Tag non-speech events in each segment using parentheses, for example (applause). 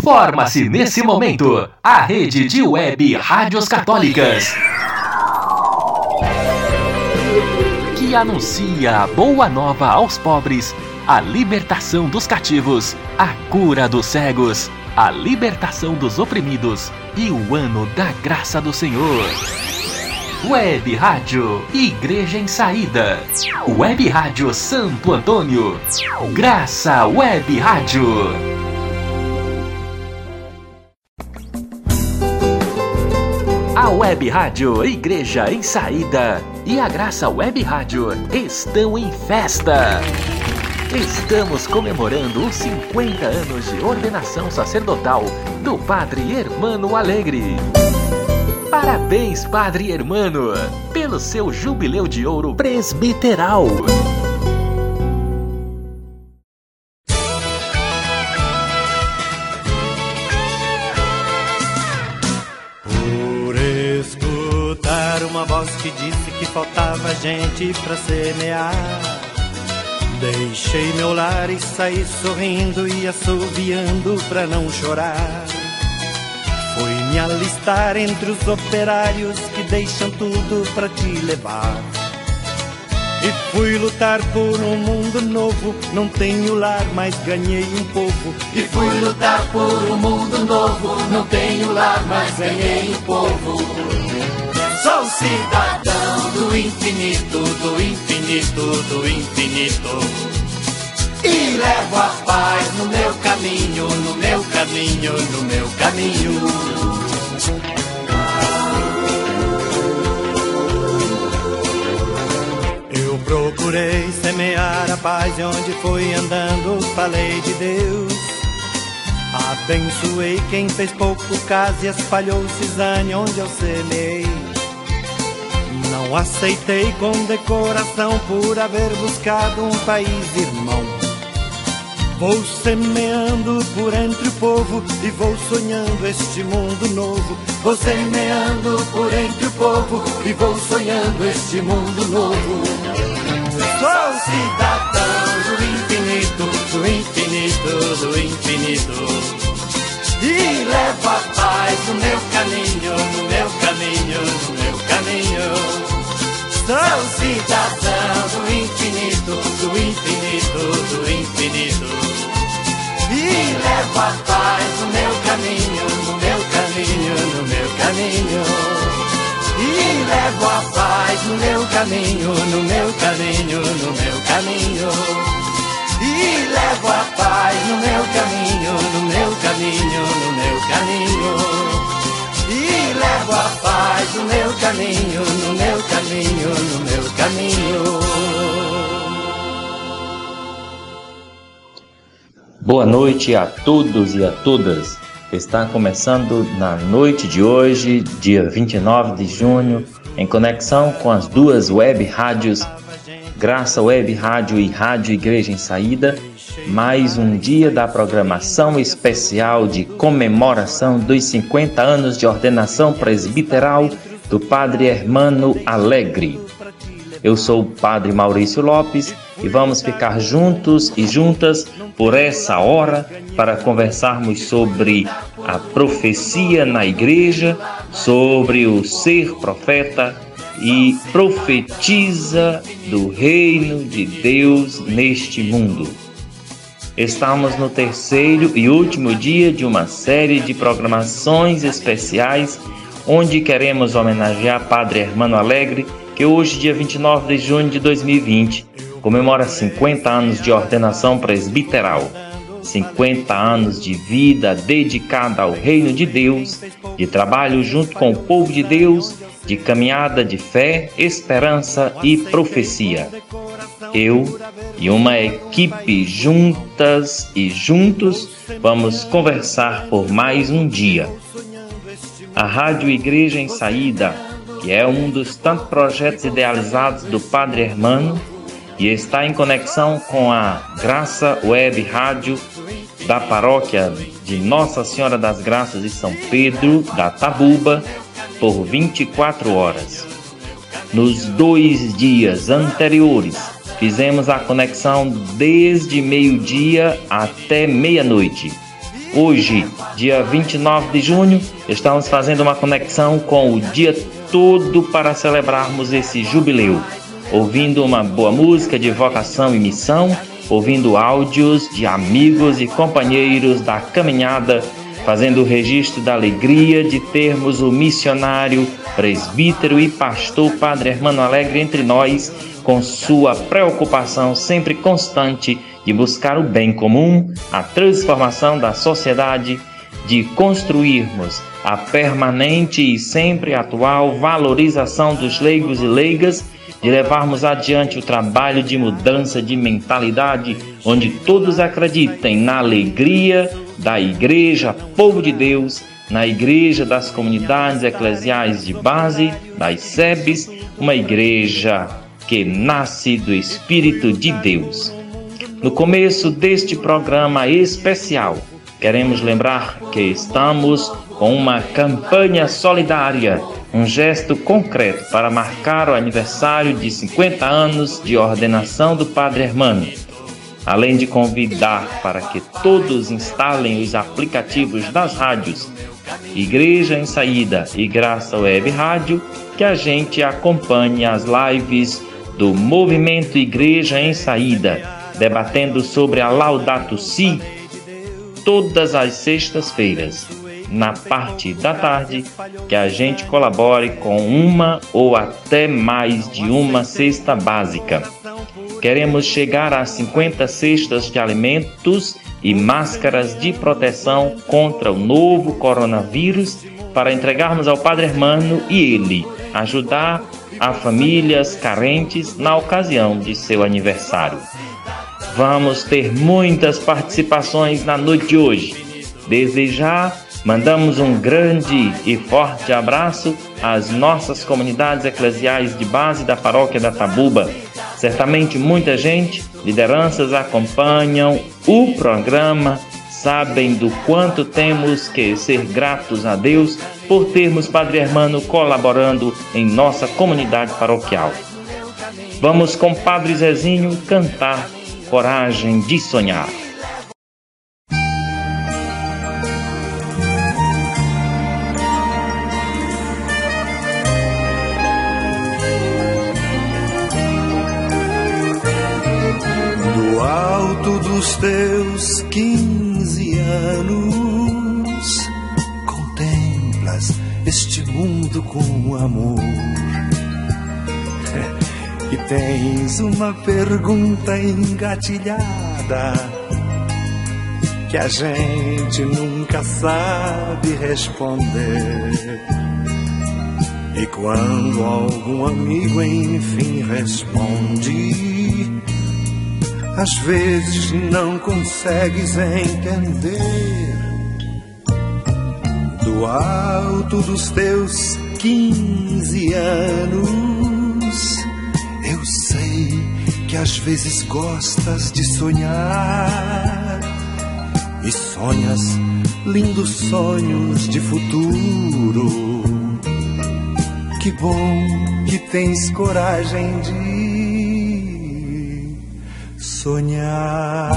Forma-se nesse momento a rede de web rádios católicas. Que anuncia a boa nova aos pobres, a libertação dos cativos, a cura dos cegos, a libertação dos oprimidos e o ano da graça do Senhor. Web Rádio Igreja em Saída. Web Rádio Santo Antônio. Graça Web Rádio. Web Rádio Igreja em Saída e a Graça Web Rádio estão em festa. Estamos comemorando os 50 anos de ordenação sacerdotal do Padre Hermano Alegre. Parabéns, Padre Hermano, pelo seu jubileu de ouro presbiteral. Gente pra semear. Deixei meu lar e saí sorrindo e assoviando pra não chorar. Fui me alistar entre os operários que deixam tudo pra te levar. E fui lutar por um mundo novo. Não tenho lar, mas ganhei um povo. E fui lutar por um mundo novo. Não tenho lar, mas ganhei um povo. Sou cidadão do infinito, do infinito, do infinito. E levo a paz no meu caminho, no meu caminho, no meu caminho. Eu procurei semear a paz e onde fui andando falei de Deus. Abençoei quem fez pouco caso e espalhou cisane onde eu semeei. Não aceitei condecoração por haver buscado um país irmão. Vou semeando por entre o povo e vou sonhando este mundo novo. Vou semeando por entre o povo e vou sonhando este mundo novo. Sou cidadão do infinito, do infinito, do infinito. E levo a paz no meu caminho, no meu caminho, no meu caminho. Sou cidadão do infinito, do infinito, do infinito. E levo a paz no meu caminho, no meu caminho, no meu caminho. E levo a paz no meu caminho, no meu caminho, no meu caminho. E levo a paz no meu caminho, no meu caminho, no meu caminho. E levo a paz no meu caminho, no meu caminho, no meu caminho. Boa noite a todos e a todas. Está começando na noite de hoje, dia 29 de junho, em conexão com as duas web rádios, Graça Web Rádio e Rádio Igreja em Saída, mais um dia da programação especial de comemoração dos 50 anos de ordenação presbiteral do Padre Hermano Alegre. Eu sou o Padre Maurício Lopes e vamos ficar juntos e juntas por essa hora para conversarmos sobre a profecia na igreja, sobre o ser profeta e profetiza do reino de Deus neste mundo. Estamos no terceiro e último dia de uma série de programações especiais onde queremos homenagear Padre Hermano Alegre, que hoje, dia 29 de junho de 2020, comemora 50 anos de ordenação presbiteral. 50 anos de vida dedicada ao reino de Deus, de trabalho junto com o povo de Deus, de caminhada de fé, esperança e profecia. Eu e uma equipe juntas e juntos vamos conversar por mais um dia. A Rádio Igreja em Saída, que é um dos tantos projetos idealizados do Padre Hermano, e está em conexão com a Graça Web Rádio da paróquia de Nossa Senhora das Graças de São Pedro, da Tabuba, por 24 horas. Nos dois dias anteriores, fizemos a conexão desde meio-dia até meia-noite. Hoje, dia 29 de junho, estamos fazendo uma conexão com o dia todo para celebrarmos esse jubileu, ouvindo uma boa música de vocação e missão, ouvindo áudios de amigos e companheiros da caminhada, fazendo o registro da alegria de termos o missionário, presbítero e pastor Padre Hermano Alegre entre nós, com sua preocupação sempre constante de buscar o bem comum, a transformação da sociedade, de construirmos a permanente e sempre atual valorização dos leigos e leigas, de levarmos adiante o trabalho de mudança de mentalidade, onde todos acreditem na alegria da Igreja, povo de Deus, na Igreja das comunidades eclesiais de base, das SEBs, uma igreja que nasce do Espírito de Deus. No começo deste programa especial, queremos lembrar que estamos com uma campanha solidária, um gesto concreto para marcar o aniversário de 50 anos de ordenação do Padre Hermano. Além de convidar para que todos instalem os aplicativos das rádios Igreja em Saída e Graça Web Rádio, que a gente acompanhe as lives do Movimento Igreja em Saída debatendo sobre a Laudato Si todas as sextas-feiras, na parte da tarde, que a gente colabore com uma ou até mais de uma cesta básica. Queremos chegar a 50 cestas de alimentos e máscaras de proteção contra o novo coronavírus para entregarmos ao Padre Hermano e ele ajudar a famílias carentes na ocasião de seu aniversário. Vamos ter muitas participações na noite de hoje. Desde já, mandamos um grande e forte abraço às nossas comunidades eclesiais de base da paróquia da Tabuba. Certamente muita gente, lideranças acompanham o programa, sabem do quanto temos que ser gratos a Deus por termos Padre Hermano colaborando em nossa comunidade paroquial. Vamos com Padre Zezinho cantar coragem de sonhar. Teus quinze anos, contemplas este mundo com amor (laughs) e tens uma pergunta engatilhada que a gente nunca sabe responder. E quando algum amigo enfim responde, às vezes não consegues entender. Do alto dos teus quinze anos que às vezes gostas de sonhar e sonhas lindos sonhos de futuro. Que bom que tens coragem de sonhar.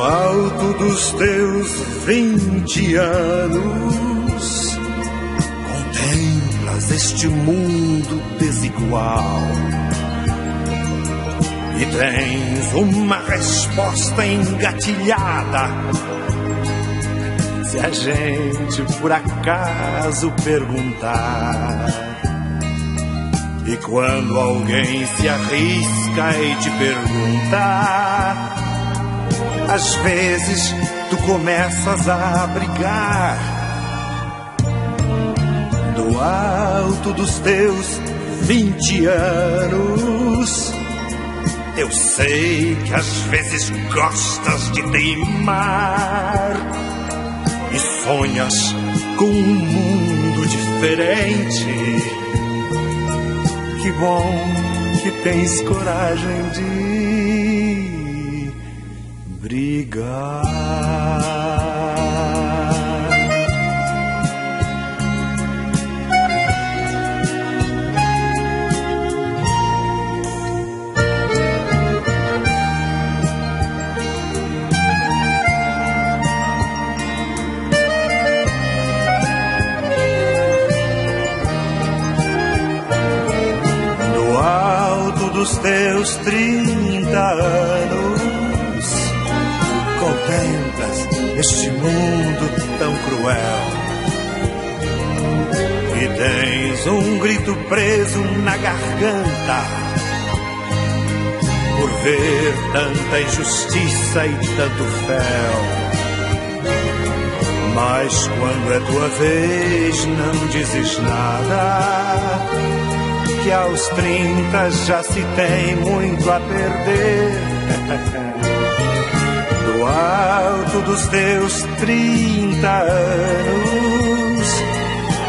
alto dos teus vinte anos, contemplas este mundo desigual e tens uma resposta engatilhada. Se a gente por acaso perguntar, e quando alguém se arrisca e te perguntar às vezes tu começas a brigar do alto dos teus vinte anos. Eu sei que às vezes gostas de teimar sonhas com um mundo diferente. Que bom que tens coragem de brigar. Dos teus trinta anos, contemplas este mundo tão cruel. E tens um grito preso na garganta por ver tanta injustiça e tanto fel. Mas quando é tua vez, não dizes nada. Que aos trinta já se tem muito a perder. (laughs) Do alto dos teus trinta anos,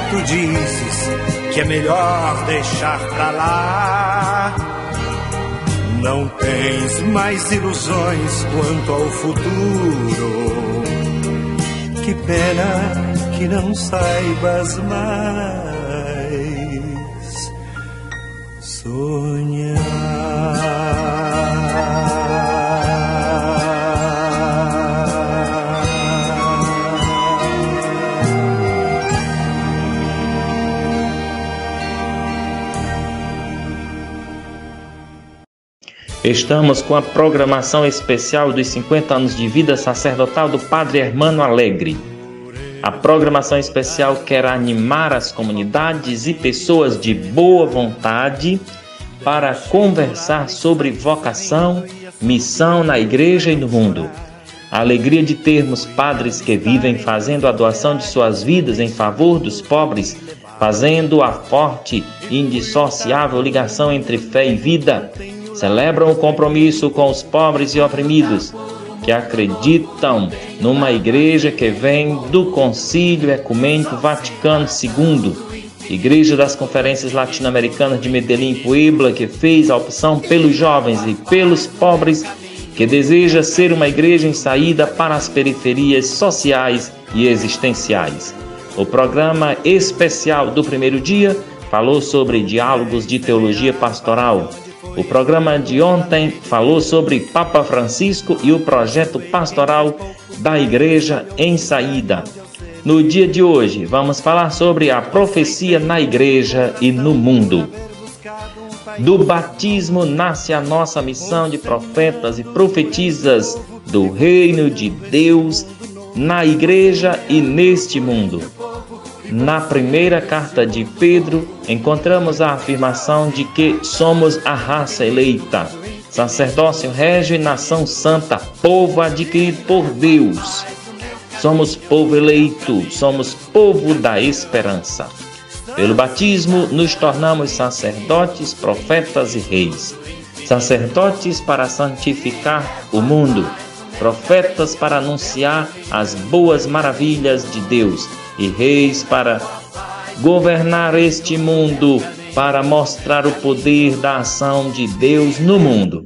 tu dizes que é melhor deixar pra lá. Não tens mais ilusões quanto ao futuro que pena que não saibas mais Estamos com a programação especial dos 50 anos de vida sacerdotal do Padre Hermano Alegre. A programação especial quer animar as comunidades e pessoas de boa vontade para conversar sobre vocação, missão na igreja e no mundo. A alegria de termos padres que vivem fazendo a doação de suas vidas em favor dos pobres, fazendo a forte e indissociável ligação entre fé e vida celebram o compromisso com os pobres e oprimidos, que acreditam numa igreja que vem do Concílio Ecumênico Vaticano II, Igreja das Conferências Latino-Americanas de Medellín e Puebla, que fez a opção pelos jovens e pelos pobres, que deseja ser uma igreja em saída para as periferias sociais e existenciais. O programa especial do primeiro dia falou sobre diálogos de teologia pastoral, o programa de ontem falou sobre Papa Francisco e o projeto pastoral da Igreja em Saída. No dia de hoje, vamos falar sobre a profecia na Igreja e no mundo. Do batismo nasce a nossa missão de profetas e profetisas do reino de Deus na Igreja e neste mundo. Na primeira carta de Pedro, encontramos a afirmação de que somos a raça eleita, sacerdócio régio e nação santa, povo adquirido por Deus. Somos povo eleito, somos povo da esperança. Pelo batismo, nos tornamos sacerdotes, profetas e reis. Sacerdotes para santificar o mundo, profetas para anunciar as boas maravilhas de Deus e reis para governar este mundo, para mostrar o poder da ação de Deus no mundo.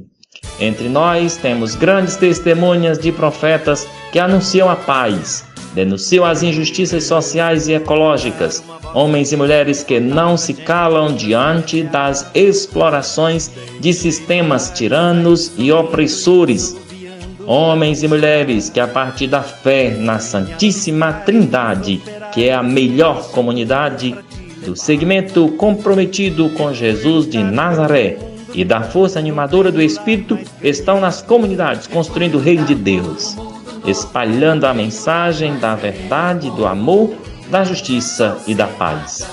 Entre nós temos grandes testemunhas de profetas que anunciam a paz, denunciam as injustiças sociais e ecológicas, homens e mulheres que não se calam diante das explorações de sistemas tiranos e opressores homens e mulheres que, a partir da fé na Santíssima Trindade, que é a melhor comunidade do segmento comprometido com Jesus de Nazaré e da força animadora do Espírito, estão nas comunidades construindo o reino de Deus, espalhando a mensagem da verdade, do amor, da justiça e da paz.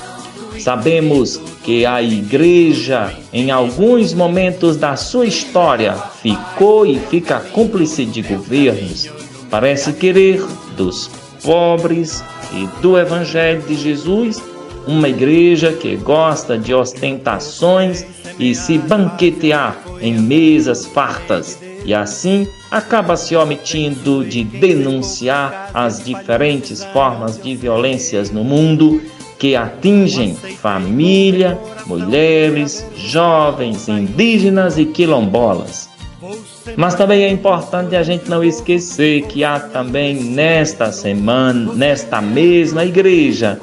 Sabemos que a igreja, em alguns momentos da sua história, ficou e fica cúmplice de governos. Parece querer dos pobres e do Evangelho de Jesus uma igreja que gosta de ostentações e se banquetear em mesas fartas e assim acaba se omitindo de denunciar as diferentes formas de violências no mundo que atingem família, mulheres, jovens, indígenas e quilombolas. Mas também é importante a gente não esquecer que há também nesta semana, nesta mesma igreja,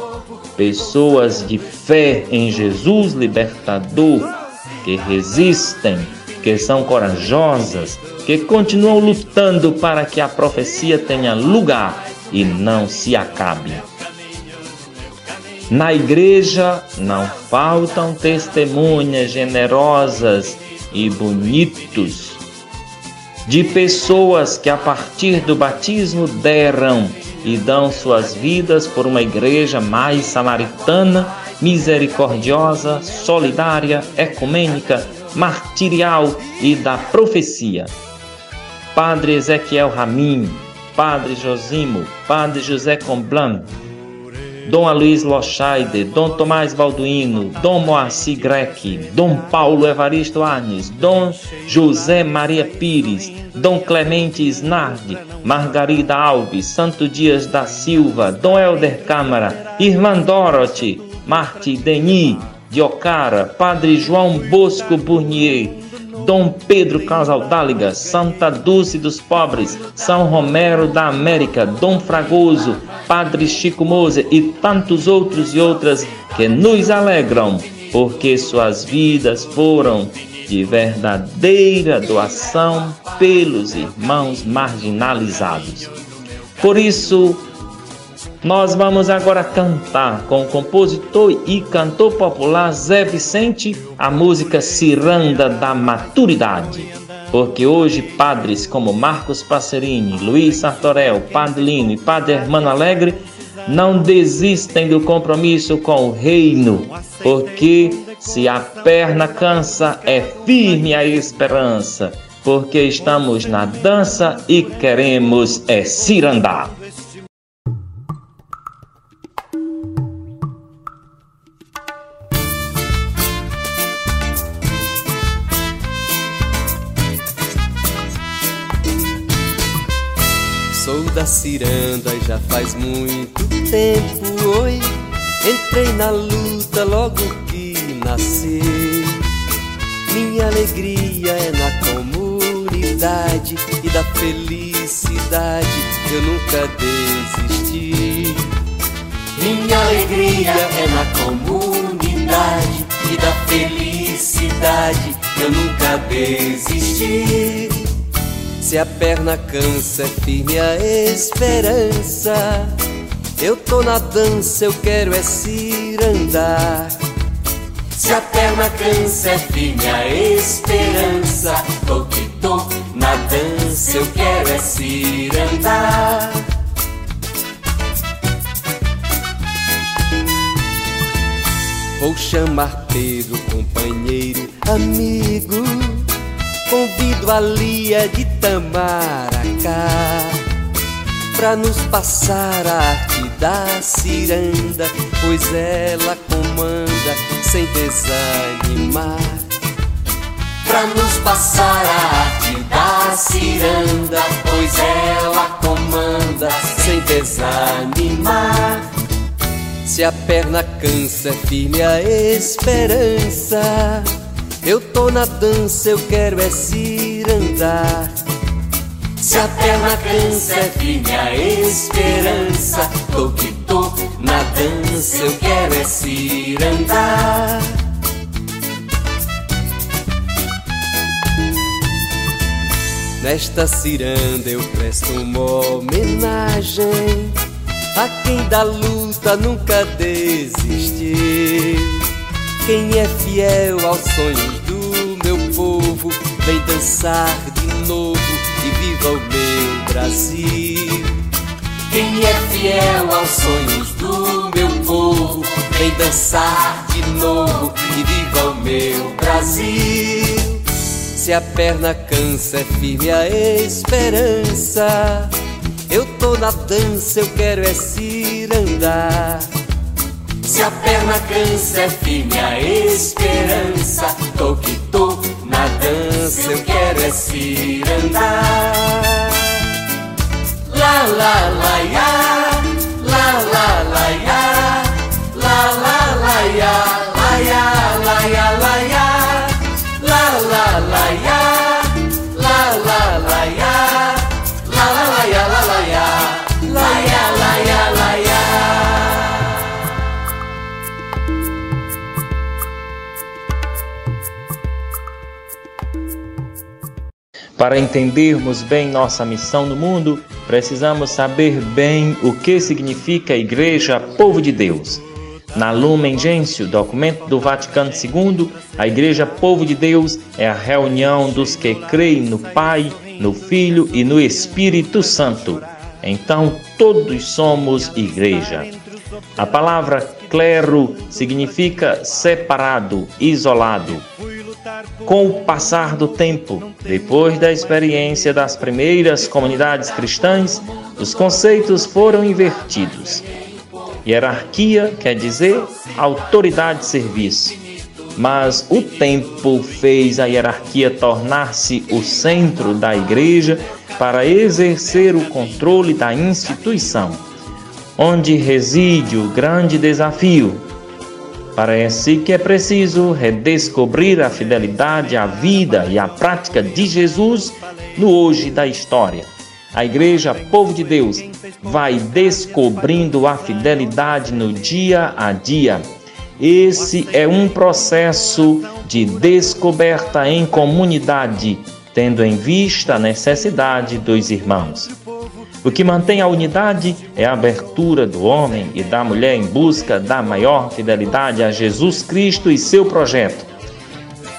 pessoas de fé em Jesus libertador que resistem, que são corajosas, que continuam lutando para que a profecia tenha lugar e não se acabe. Na igreja não faltam testemunhas generosas e bonitos de pessoas que a partir do batismo deram e dão suas vidas por uma igreja mais samaritana, misericordiosa, solidária, ecumênica, martirial e da profecia. Padre Ezequiel Ramin, Padre Josimo, Padre José Comblan, Dom Aloysio Lochaide, Dom Tomás Balduino, Dom Moacir Greque, Dom Paulo Evaristo Arnes, Dom José Maria Pires, Dom Clemente Snardi, Margarida Alves, Santo Dias da Silva, Dom Helder Câmara, Irmã Dorothy, Marte Denis, de Ocara, Padre João Bosco Burnier, Dom Pedro Casaldáliga, Santa Dulce dos Pobres, São Romero da América, Dom Fragoso, Padre Chico Moser e tantos outros e outras que nos alegram, porque suas vidas foram de verdadeira doação pelos irmãos marginalizados. Por isso, nós vamos agora cantar com o compositor e cantor popular Zé Vicente a música Ciranda da Maturidade. Porque hoje padres como Marcos Passerini, Luiz Sartorel, Padre Lino e Padre Hermano Alegre não desistem do compromisso com o reino, porque se a perna cansa, é firme a esperança, porque estamos na dança e queremos é cirandar. Da ciranda já faz muito tempo, oi. Entrei na luta logo que nasci. Minha alegria é na comunidade e da felicidade eu nunca desisti. Minha alegria é na comunidade e da felicidade eu nunca desisti. Se a perna cansa, é firme a esperança. Eu tô na dança, eu quero é cirandar. Se a perna cansa, é firme a esperança. Tô que tô na dança, eu quero é cirandar. Vou chamar Pedro, companheiro, amigo Convido a Lia de Tamaracá Pra nos passar a arte da ciranda Pois ela comanda sem desanimar. Pra nos passar a arte da ciranda Pois ela comanda sem desanimar. Se a perna cansa é firme a esperança eu tô na dança, eu quero é cirandar. Se a perna cansa, é firme a esperança. Tô que tô na dança, eu quero é cirandar. Nesta ciranda eu presto uma homenagem a quem da luta nunca desistiu. Quem é fiel aos sonhos do meu povo, vem dançar de novo e viva o meu Brasil. Quem é fiel aos sonhos do meu povo, vem dançar de novo e viva o meu Brasil. Se a perna cansa, é firme a esperança. Eu tô na dança, eu quero é cirandar. Se a perna cansa, é firme a esperança. Tô que tô na dança, eu quero é cirandar. La la la ya, Para entendermos bem nossa missão no mundo, precisamos saber bem o que significa Igreja Povo de Deus. Na Lumen Gentium, documento do Vaticano II, a Igreja Povo de Deus é a reunião dos que creem no Pai, no Filho e no Espírito Santo. Então, todos somos igreja. A palavra clero significa separado, isolado. Com o passar do tempo, depois da experiência das primeiras comunidades cristãs, os conceitos foram invertidos. Hierarquia quer dizer autoridade de serviço. Mas o tempo fez a hierarquia tornar-se o centro da igreja para exercer o controle da instituição, onde reside o grande desafio. Parece que é preciso redescobrir a fidelidade à vida e à prática de Jesus no hoje da história. A igreja, povo de Deus, vai descobrindo a fidelidade no dia a dia. Esse é um processo de descoberta em comunidade, tendo em vista a necessidade dos irmãos. O que mantém a unidade é a abertura do homem e da mulher em busca da maior fidelidade a Jesus Cristo e seu projeto,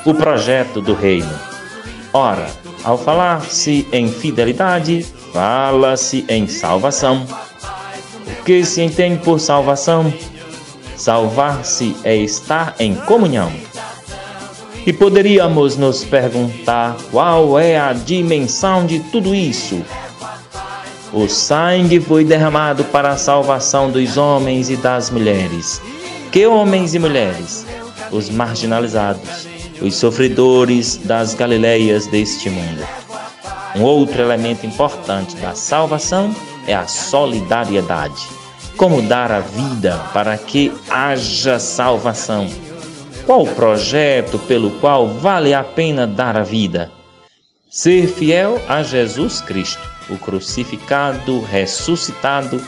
o projeto do Reino. Ora, ao falar-se em fidelidade, fala-se em salvação. O que se entende por salvação? Salvar-se é estar em comunhão. E poderíamos nos perguntar qual é a dimensão de tudo isso. O sangue foi derramado para a salvação dos homens e das mulheres. Que homens e mulheres? Os marginalizados, os sofredores das Galileias deste mundo. Um outro elemento importante da salvação é a solidariedade. Como dar a vida para que haja salvação? Qual o projeto pelo qual vale a pena dar a vida? Ser fiel a Jesus Cristo, o crucificado, ressuscitado,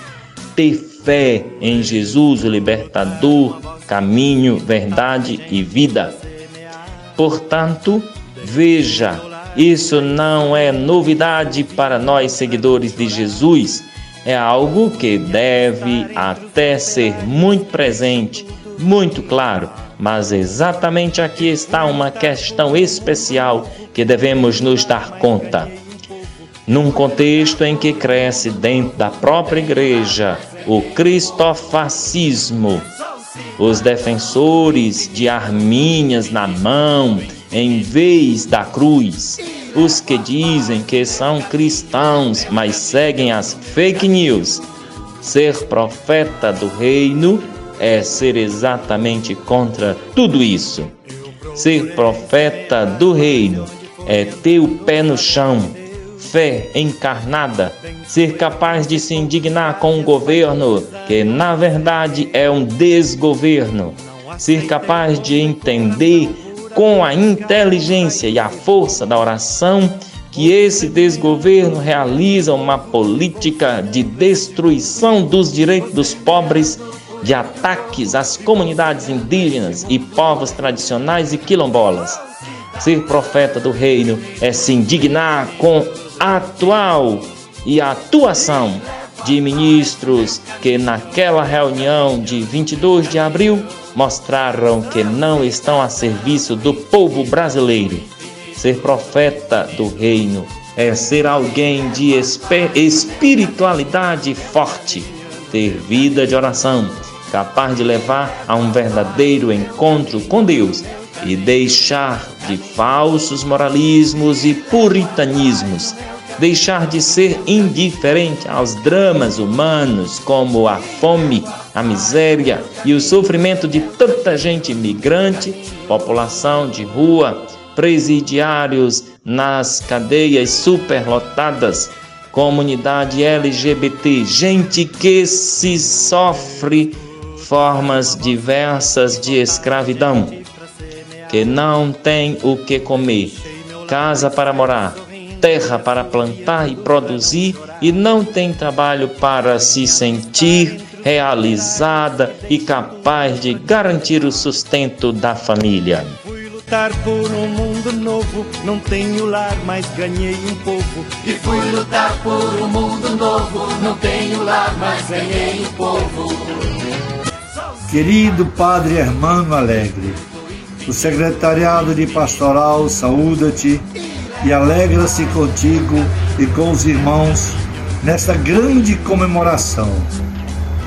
ter fé em Jesus, o libertador, caminho, verdade e vida. Portanto, veja isso não é novidade para nós seguidores de Jesus, é algo que deve até ser muito presente, muito claro, mas exatamente aqui está uma questão especial que devemos nos dar conta. Num contexto em que cresce dentro da própria igreja o cristofascismo, os defensores de arminhas na mão, em vez da cruz. Os que dizem que são cristãos, mas seguem as fake news. Ser profeta do reino é ser exatamente contra tudo isso. Ser profeta do reino é ter o pé no chão, fé encarnada, ser capaz de se indignar com um governo que na verdade é um desgoverno, ser capaz de entender com a inteligência e a força da oração que esse desgoverno realiza uma política de destruição dos direitos dos pobres, de ataques às comunidades indígenas e povos tradicionais e quilombolas. Ser profeta do reino é se indignar com atual e atuação de ministros que naquela reunião de 22 de abril mostraram que não estão a serviço do povo brasileiro. Ser profeta do reino é ser alguém de espiritualidade forte, ter vida de oração, capaz de levar a um verdadeiro encontro com Deus e deixar de falsos moralismos e puritanismos. Deixar de ser indiferente aos dramas humanos como a fome, a miséria e o sofrimento de tanta gente imigrante, população de rua, presidiários nas cadeias superlotadas, comunidade LGBT, gente que se sofre formas diversas de escravidão, que não tem o que comer, casa para morar, terra para plantar e produzir e não tem trabalho para se sentir realizada e capaz de garantir o sustento da família. Fui lutar por um mundo novo, não tenho lar, mas ganhei um povo. E fui lutar por um mundo novo, não tenho lar, mas ganhei um povo. Querido Padre Hermano Alegre, o Secretariado de Pastoral saúda-te e alegra-se contigo e com os irmãos nesta grande comemoração,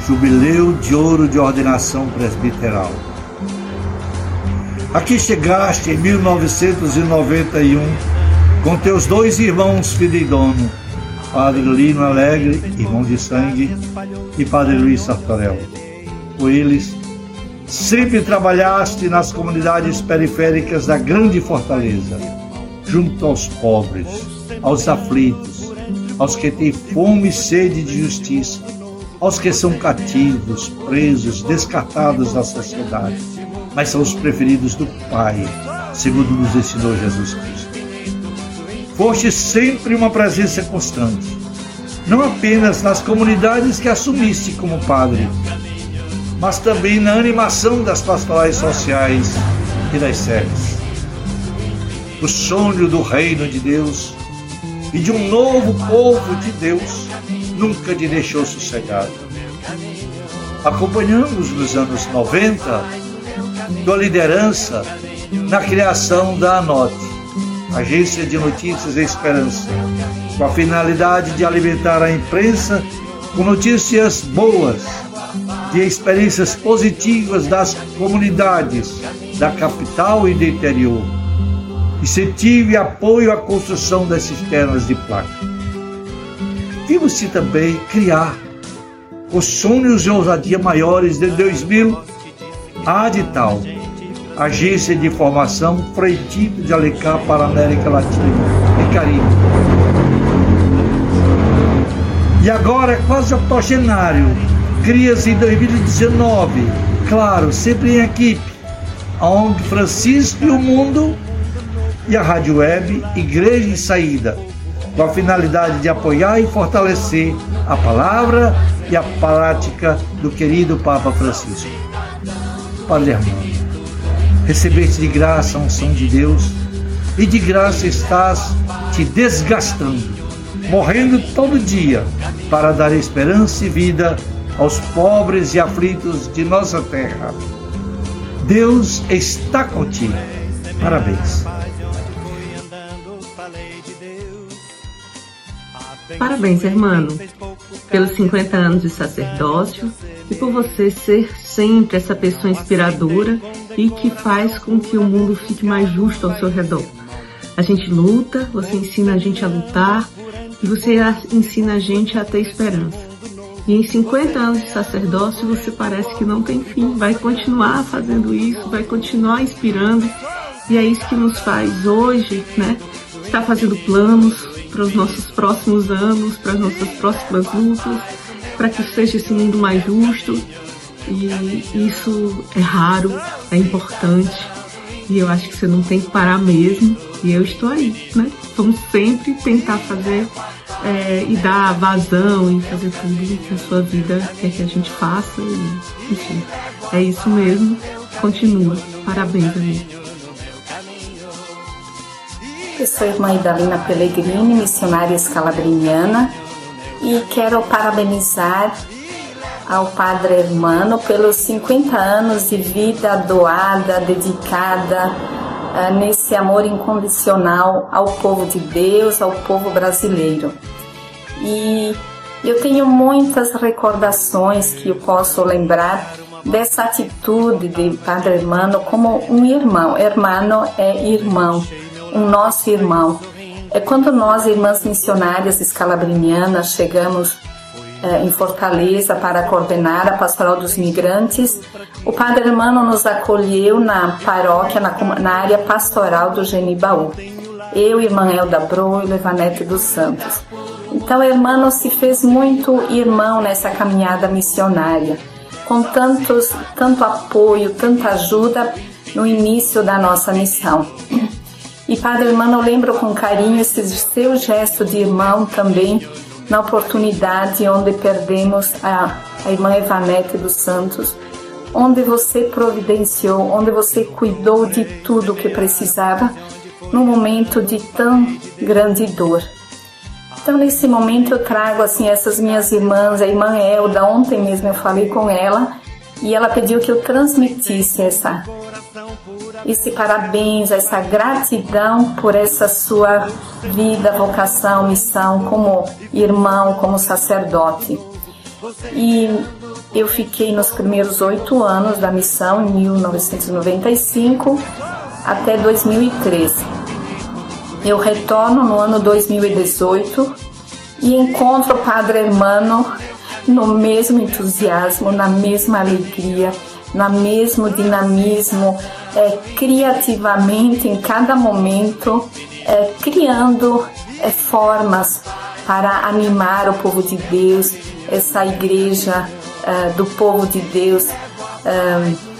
Jubileu de Ouro de Ordenação Presbiteral. Aqui chegaste em 1991 com teus dois irmãos fideidono, Padre Lino Alegre, irmão de sangue, e Padre Luiz Sartorel. Com eles, sempre trabalhaste nas comunidades periféricas da grande fortaleza, junto aos pobres, aos aflitos, aos que têm fome e sede de justiça, aos que são cativos, presos, descartados da sociedade, mas são os preferidos do Pai, segundo nos ensinou Jesus Cristo. Foste sempre uma presença constante, não apenas nas comunidades que assumiste como padre, mas também na animação das pastorais sociais e das séries. O sonho do reino de Deus e de um novo povo de Deus nunca te deixou sossegado. Acompanhamos nos anos 90 tua liderança na criação da ANOT, Agência de Notícias e Esperança, com a finalidade de alimentar a imprensa com notícias boas, de experiências positivas das comunidades da capital e do interior. Incentivo e apoio à construção das cisternas de placa. Vimos-se também criar os sonhos e ousadia maiores de 2000 a Adital, agência de formação Freitito de Alecá para a América Latina e Caribe. E agora é quase octogenário, cria-se em 2019, claro, sempre em equipe, ONG Francisco e o Mundo e a Rádio Web Igreja em Saída, com a finalidade de apoiar e fortalecer a palavra e a prática do querido Papa Francisco. Padre Armando, recebeste de graça a unção de Deus e de graça estás te desgastando, morrendo todo dia para dar esperança e vida aos pobres e aflitos de nossa terra. Deus está contigo. Parabéns. Parabéns, irmão, pelos 50 anos de sacerdócio e por você ser sempre essa pessoa inspiradora e que faz com que o mundo fique mais justo ao seu redor. A gente luta, você ensina a gente a lutar e você ensina a gente a ter esperança. E em 50 anos de sacerdócio você parece que não tem fim, vai continuar fazendo isso, vai continuar inspirando e é isso que nos faz hoje, né? Estar fazendo planos, para os nossos próximos anos, para as nossas próximas lutas, para que seja esse mundo mais justo. E isso é raro, é importante. E eu acho que você não tem que parar mesmo. E eu estou aí, né? Vamos sempre tentar fazer é, e dar vazão e fazer tudo que a sua vida quer que a gente faça. E, enfim, é isso mesmo. Continua. Parabéns, amigo. Eu sou irmã Idalina Pellegrini, missionária escalabriniana, e quero parabenizar ao Padre Hermano pelos 50 anos de vida doada, dedicada uh, nesse amor incondicional ao povo de Deus, ao povo brasileiro. E eu tenho muitas recordações que eu posso lembrar dessa atitude de Padre Hermano como um irmão. Hermano é irmão um nosso irmão. É quando nós, irmãs missionárias escalabrinianas, chegamos é, em Fortaleza para coordenar a pastoral dos migrantes, o Padre Hermano nos acolheu na paróquia, na, na área pastoral do Genibaú. Eu, irmã Elda Bro e Levanete dos Santos. Então, irmão se fez muito irmão nessa caminhada missionária, com tantos, tanto apoio, tanta ajuda no início da nossa missão. E Padre Irmão, eu lembro com carinho esse seu gesto de irmão também na oportunidade onde perdemos a, a irmã Evanete dos Santos, onde você providenciou, onde você cuidou de tudo que precisava num momento de tão grande dor. Então nesse momento eu trago assim essas minhas irmãs, a irmã Elda, ontem mesmo eu falei com ela e ela pediu que eu transmitisse essa esse parabéns, essa gratidão por essa sua vida, vocação, missão como irmão, como sacerdote. E eu fiquei nos primeiros oito anos da missão, em 1995 até 2013. Eu retorno no ano 2018 e encontro o Padre Hermano no mesmo entusiasmo, na mesma alegria, no mesmo dinamismo, é, criativamente em cada momento, é, criando é, formas para animar o povo de Deus, essa igreja é, do povo de Deus é,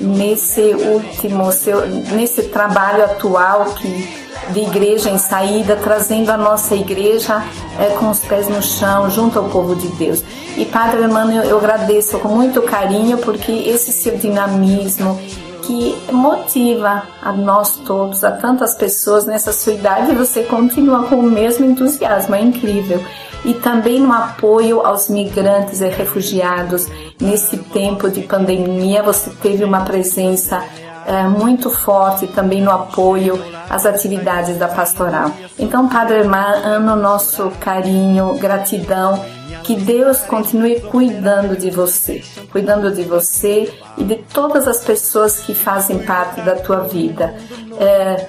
nesse último seu, nesse trabalho atual que de igreja em saída, trazendo a nossa igreja é, com os pés no chão, junto ao povo de Deus. E Padre Hermano, eu, eu agradeço com muito carinho, porque esse seu dinamismo, que motiva a nós todos, a tantas pessoas nessa sua idade, você continua com o mesmo entusiasmo, é incrível. E também no apoio aos migrantes e refugiados. Nesse tempo de pandemia, você teve uma presença é, muito forte também no apoio às atividades da pastoral. Então, Padre Hermano, nosso carinho, gratidão, que Deus continue cuidando de você, cuidando de você e de todas as pessoas que fazem parte da tua vida. É,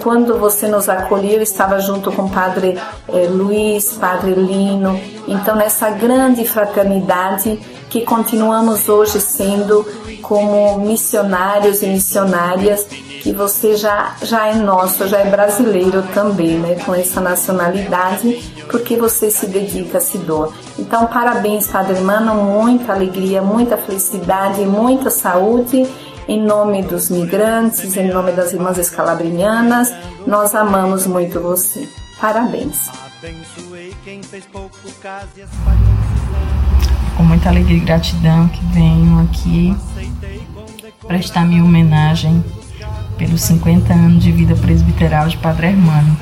quando você nos acolheu, eu estava junto com o Padre é, Luiz, Padre Lino, então nessa grande fraternidade que continuamos hoje sendo como missionários e missionárias, que você já, já é nosso, já é brasileiro também, né, com essa nacionalidade, porque você se dedica, se doa. Então, parabéns, Padre Mano, muita alegria, muita felicidade, muita saúde. Em nome dos migrantes, em nome das irmãs escalabrinianas, nós amamos muito você. Parabéns com muita alegria e gratidão que venho aqui prestar minha homenagem pelos 50 anos de vida presbiteral de Padre Hermano.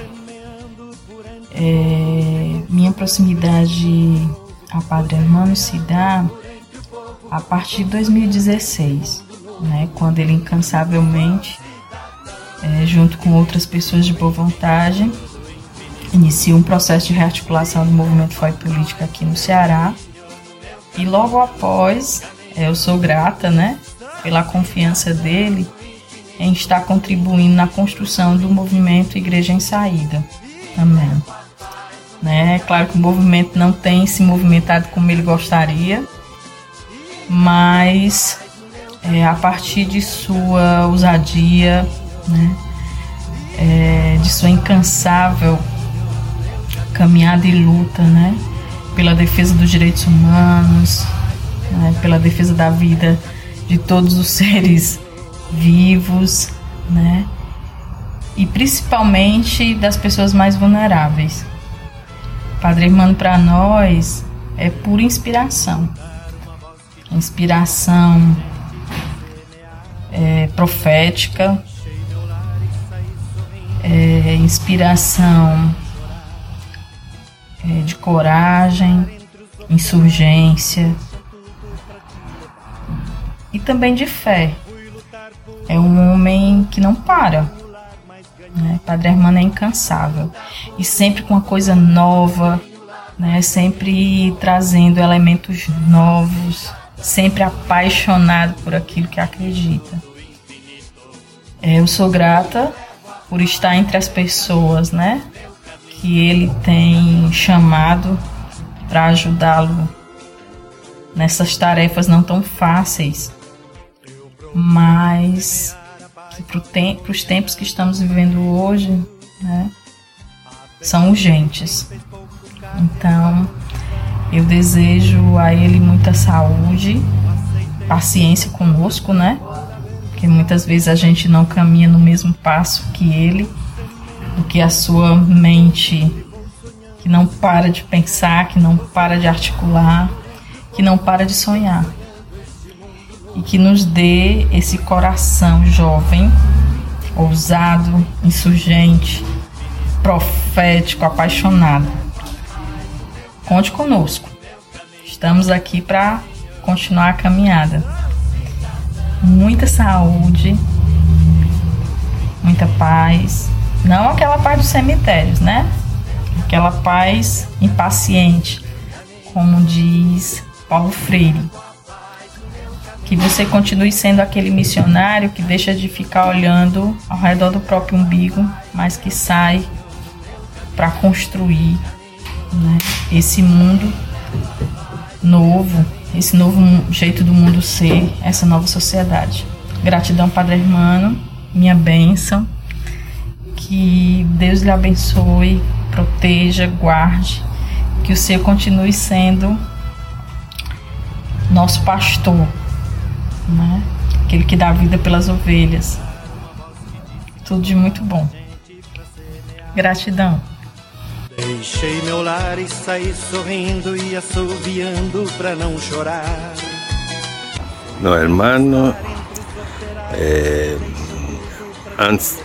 É, minha proximidade a Padre Hermano se dá a partir de 2016, né, quando ele incansavelmente, é, junto com outras pessoas de boa vontade, inicia um processo de rearticulação do movimento Foi Política aqui no Ceará e logo após, é, eu sou grata, né, pela confiança dele em estar contribuindo na construção do movimento Igreja em Saída também. Né? Claro que o movimento não tem se movimentado como ele gostaria, mas é, a partir de sua ousadia, né, é, de sua incansável caminhada e luta, né, pela defesa dos direitos humanos, né, pela defesa da vida de todos os (laughs) seres vivos, né, e principalmente das pessoas mais vulneráveis. Padre Irmão para nós é pura inspiração, inspiração é, profética, é, inspiração é, de coragem, insurgência e também de fé. É um homem que não para. Né? Padre Hermano é incansável e sempre com uma coisa nova, né? sempre trazendo elementos novos, sempre apaixonado por aquilo que acredita. É, eu sou grata por estar entre as pessoas, né? que ele tem chamado para ajudá-lo nessas tarefas não tão fáceis, mas para tem, os tempos que estamos vivendo hoje, né, são urgentes. Então, eu desejo a ele muita saúde, paciência conosco, né? Porque muitas vezes a gente não caminha no mesmo passo que ele do que a sua mente que não para de pensar, que não para de articular, que não para de sonhar. E que nos dê esse coração jovem, ousado, insurgente, profético, apaixonado. Conte conosco. Estamos aqui para continuar a caminhada. Muita saúde, muita paz. Não aquela paz dos cemitérios, né? Aquela paz impaciente, como diz Paulo Freire. Que você continue sendo aquele missionário que deixa de ficar olhando ao redor do próprio umbigo, mas que sai para construir né, esse mundo novo, esse novo jeito do mundo ser, essa nova sociedade. Gratidão, Padre Hermano, minha bênção. Que Deus lhe abençoe, proteja, guarde, que o Senhor continue sendo nosso pastor, né? aquele que dá vida pelas ovelhas. Tudo de muito bom. Gratidão. Deixei meu lar e saí sorrindo e assoviando para não chorar. No hermano, é, antes,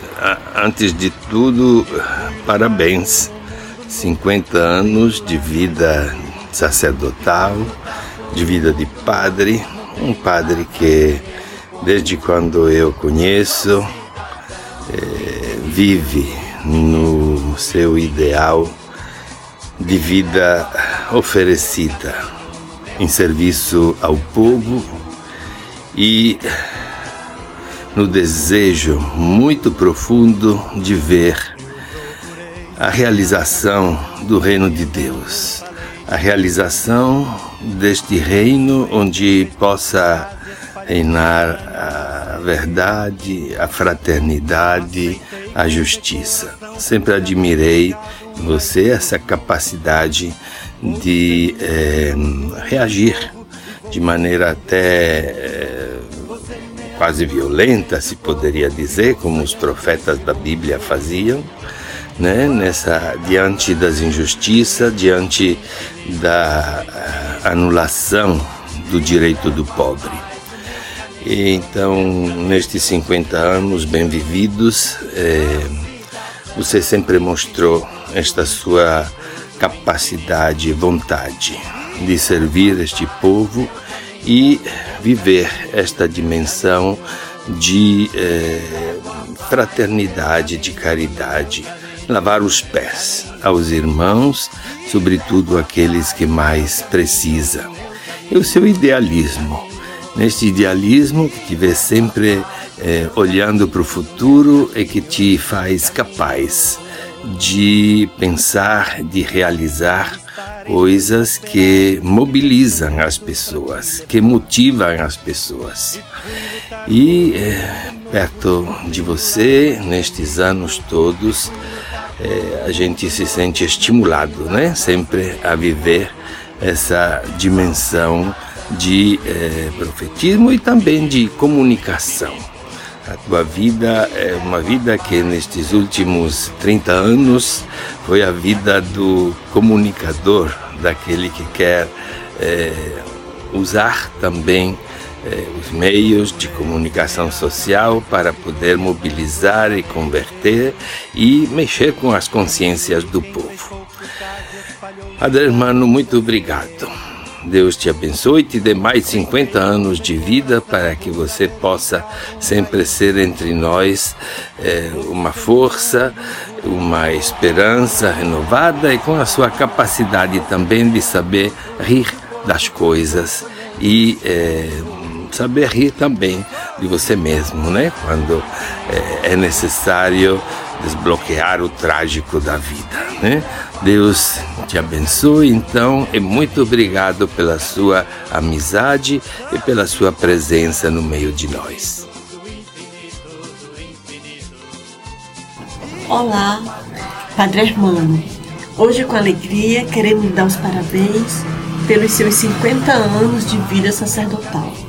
antes de tudo, parabéns. 50 anos de vida sacerdotal, de vida de padre, um padre que desde quando eu conheço é, vive no seu ideal de vida oferecida em serviço ao povo e no desejo muito profundo de ver a realização do reino de Deus, a realização deste reino onde possa reinar a verdade, a fraternidade, a justiça. Sempre admirei em você essa capacidade de é, reagir de maneira até é, quase violenta, se poderia dizer, como os profetas da Bíblia faziam, né? Nessa diante das injustiças, diante da anulação do direito do pobre. E então, nestes 50 anos bem vividos, é, você sempre mostrou esta sua capacidade e vontade de servir este povo e viver esta dimensão de é, fraternidade, de caridade, lavar os pés aos irmãos, sobretudo aqueles que mais precisam. E o seu idealismo neste idealismo que te vê sempre eh, olhando para o futuro e que te faz capaz de pensar, de realizar coisas que mobilizam as pessoas, que motivam as pessoas. E eh, perto de você, nestes anos todos, eh, a gente se sente estimulado, né? Sempre a viver essa dimensão de eh, profetismo e também de comunicação. A tua vida é uma vida que nestes últimos 30 anos foi a vida do comunicador, daquele que quer eh, usar também eh, os meios de comunicação social para poder mobilizar e converter e mexer com as consciências do povo. Adelmano, muito obrigado. Deus te abençoe e te dê mais 50 anos de vida para que você possa sempre ser entre nós é, uma força, uma esperança renovada e com a sua capacidade também de saber rir das coisas e é, saber rir também de você mesmo, né? Quando é, é necessário desbloquear o trágico da vida, né? Deus te abençoe então e muito obrigado pela sua amizade e pela sua presença no meio de nós. Olá, Padre Hermano. Hoje com alegria queremos dar os parabéns pelos seus 50 anos de vida sacerdotal.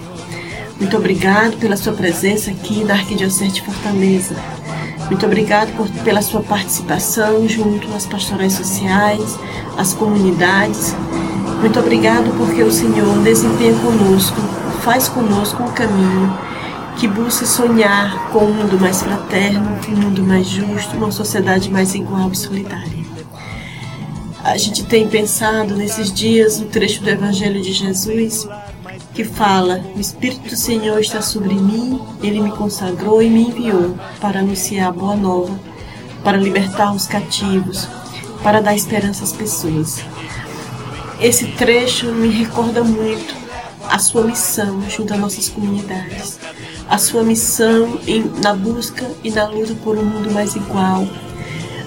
Muito obrigado pela sua presença aqui na Arquidiocese de Fortaleza muito obrigado por, pela sua participação junto às pastorais sociais, às comunidades. Muito obrigado porque o Senhor desempenha conosco, faz conosco um caminho que busca sonhar com um mundo mais fraterno, um mundo mais justo, uma sociedade mais igual e solidária. A gente tem pensado nesses dias o trecho do Evangelho de Jesus que fala: O Espírito do Senhor está sobre mim, ele me consagrou e me enviou para anunciar a boa nova, para libertar os cativos, para dar esperança às pessoas. Esse trecho me recorda muito a sua missão junto às nossas comunidades, a sua missão em, na busca e na luta por um mundo mais igual,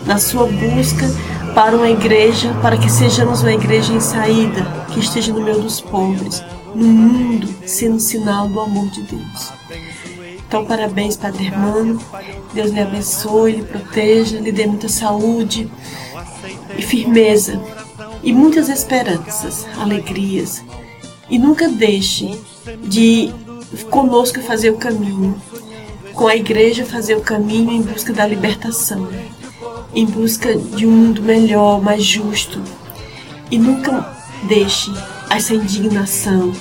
na sua busca para uma igreja, para que sejamos uma igreja em saída, que esteja no meio dos pobres, no mundo, sendo sinal do amor de Deus. Então, parabéns, Padre Hermano. Deus lhe abençoe, lhe proteja, lhe dê muita saúde e firmeza e muitas esperanças, alegrias. E nunca deixe de conosco fazer o caminho, com a igreja fazer o caminho em busca da libertação, em busca de um mundo melhor, mais justo. E nunca deixe essa indignação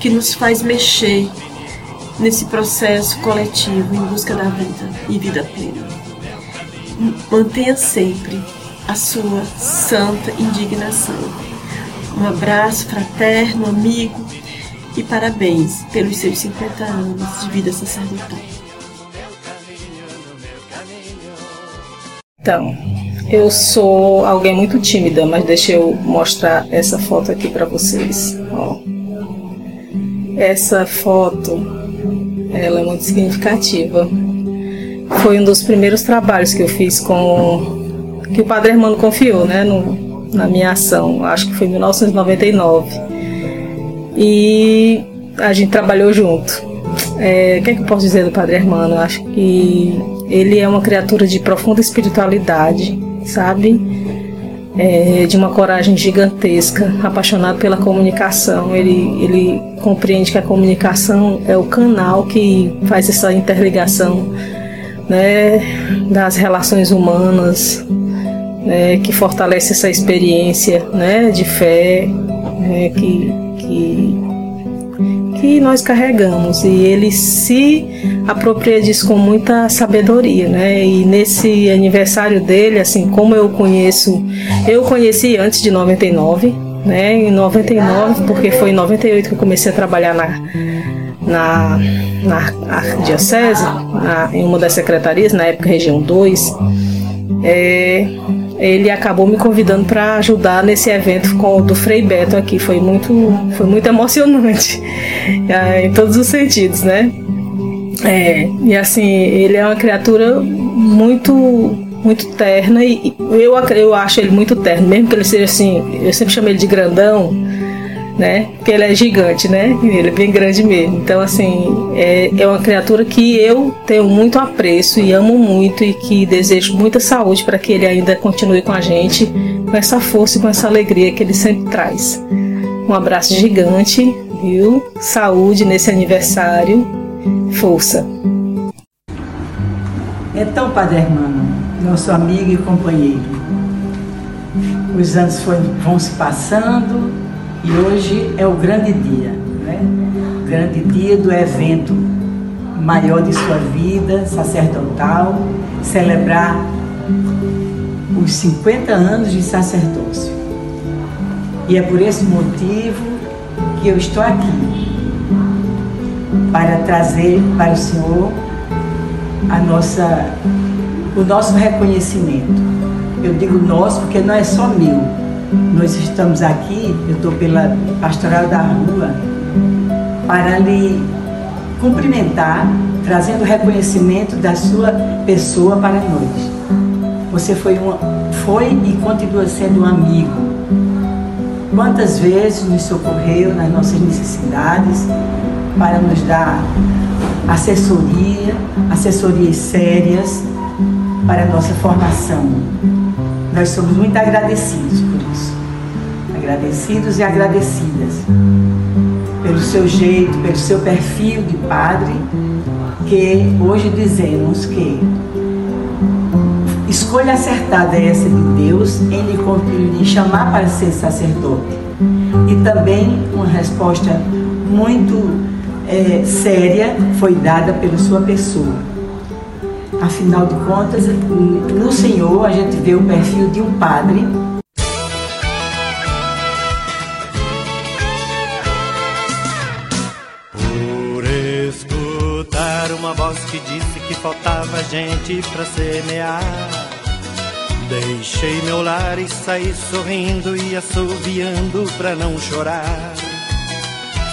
que nos faz mexer nesse processo coletivo em busca da vida e vida plena. Mantenha sempre a sua santa indignação. Um abraço fraterno, amigo e parabéns pelos seus 50 anos de vida sacerdotal. Então, eu sou alguém muito tímida, mas deixa eu mostrar essa foto aqui para vocês. Ó. Essa foto, ela é muito significativa. Foi um dos primeiros trabalhos que eu fiz com que o Padre Hermano confiou, né, no, na minha ação. Acho que foi em 1999. E a gente trabalhou junto. É, o que, é que eu posso dizer do Padre Hermano? Acho que ele é uma criatura de profunda espiritualidade, sabe? É, de uma coragem gigantesca, apaixonado pela comunicação. Ele, ele compreende que a comunicação é o canal que faz essa interligação né, das relações humanas, né, que fortalece essa experiência né, de fé né, que, que, que nós carregamos. E ele se apropria disso com muita sabedoria. Né? E nesse aniversário dele, assim como eu conheço, eu conheci antes de 99, né, em 99, porque foi em 98 que eu comecei a trabalhar na, na, na na, em uma das secretarias, na época região 2. É, ele acabou me convidando para ajudar nesse evento com, do Frei Beto aqui. Foi muito, foi muito emocionante, é, (laughs) em todos os sentidos, né? É, e assim, ele é uma criatura muito, muito terna e eu, eu acho ele muito terno, mesmo que ele seja assim, eu sempre chamo ele de grandão, né? Porque ele é gigante, né? Ele é bem grande mesmo. Então, assim, é, é uma criatura que eu tenho muito apreço e amo muito e que desejo muita saúde para que ele ainda continue com a gente, com essa força e com essa alegria que ele sempre traz. Um abraço gigante, viu? Saúde nesse aniversário, força. Então, Padre Hermano, nosso amigo e companheiro, os anos foi, vão se passando, e hoje é o grande dia, né? o grande dia do evento maior de sua vida sacerdotal, celebrar os 50 anos de sacerdócio. E é por esse motivo que eu estou aqui para trazer para o Senhor a nossa, o nosso reconhecimento. Eu digo nosso porque não é só meu, nós estamos aqui, eu estou pela Pastoral da Rua, para lhe cumprimentar, trazendo reconhecimento da sua pessoa para nós. Você foi, uma, foi e continua sendo um amigo. Quantas vezes nos socorreu nas nossas necessidades para nos dar assessoria, assessorias sérias para a nossa formação. Nós somos muito agradecidos por isso. Agradecidos e agradecidas pelo seu jeito, pelo seu perfil de padre, que hoje dizemos que escolha acertada é essa de Deus em lhe, lhe chamar para ser sacerdote. E também uma resposta muito é, séria foi dada pela sua pessoa Afinal de contas, hum, no Senhor a gente vê o perfil de um padre. Por escutar uma voz que disse que faltava gente para semear, deixei meu lar e saí sorrindo e assoviando para não chorar.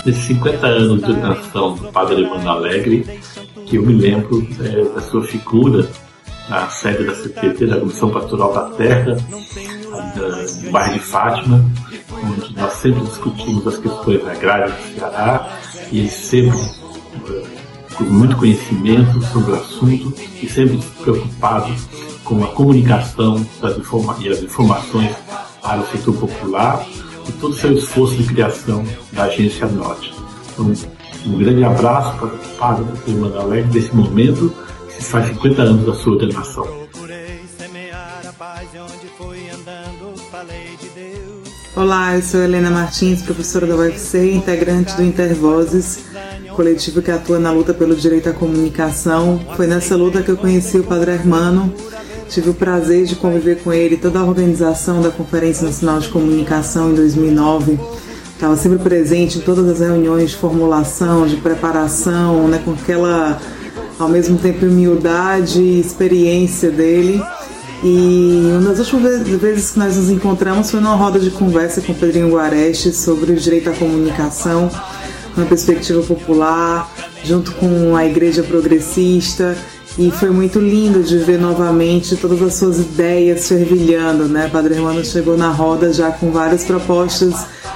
Nesses 50 anos de educação do Padre Mano Alegre, que eu me lembro é, da sua figura na sede da CPT, da Comissão Pastoral da Terra, no bairro de Fátima, onde nós sempre discutimos as questões agrárias do Ceará e ele sempre com muito conhecimento sobre o assunto e sempre preocupado com a comunicação das e as informações para o setor popular e todo o seu esforço de criação da Agência Norte. Então, um grande abraço para o Padre Emmanuel Alegre desse momento que faz 50 anos da sua ordenação. Olá, eu sou Helena Martins, professora da UFC, integrante do Intervozes, coletivo que atua na luta pelo direito à comunicação. Foi nessa luta que eu conheci o Padre Hermano, tive o prazer de conviver com ele, toda a organização da Conferência Nacional de Comunicação em 2009. Estava sempre presente em todas as reuniões de formulação, de preparação, né, com aquela, ao mesmo tempo, humildade e experiência dele. E uma das últimas vezes que nós nos encontramos foi numa roda de conversa com o Pedrinho Guareste sobre o direito à comunicação, uma perspectiva popular, junto com a Igreja Progressista. E foi muito lindo de ver novamente todas as suas ideias fervilhando, né? Padre Hermano chegou na roda já com várias propostas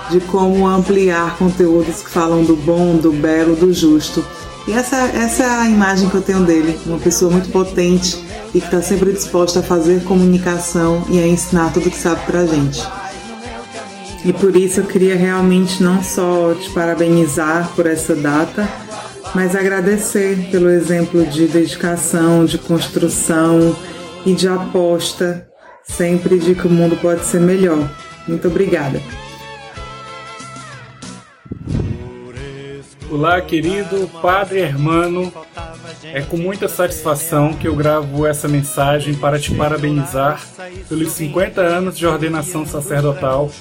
de como ampliar conteúdos que falam do bom, do belo, do justo. E essa, essa é a imagem que eu tenho dele, uma pessoa muito potente e que está sempre disposta a fazer comunicação e a ensinar tudo que sabe para gente. E por isso eu queria realmente não só te parabenizar por essa data, mas agradecer pelo exemplo de dedicação, de construção e de aposta, sempre de que o mundo pode ser melhor. Muito obrigada. Olá, querido Padre Hermano. É com muita satisfação que eu gravo essa mensagem para te parabenizar pelos 50 anos de ordenação sacerdotal,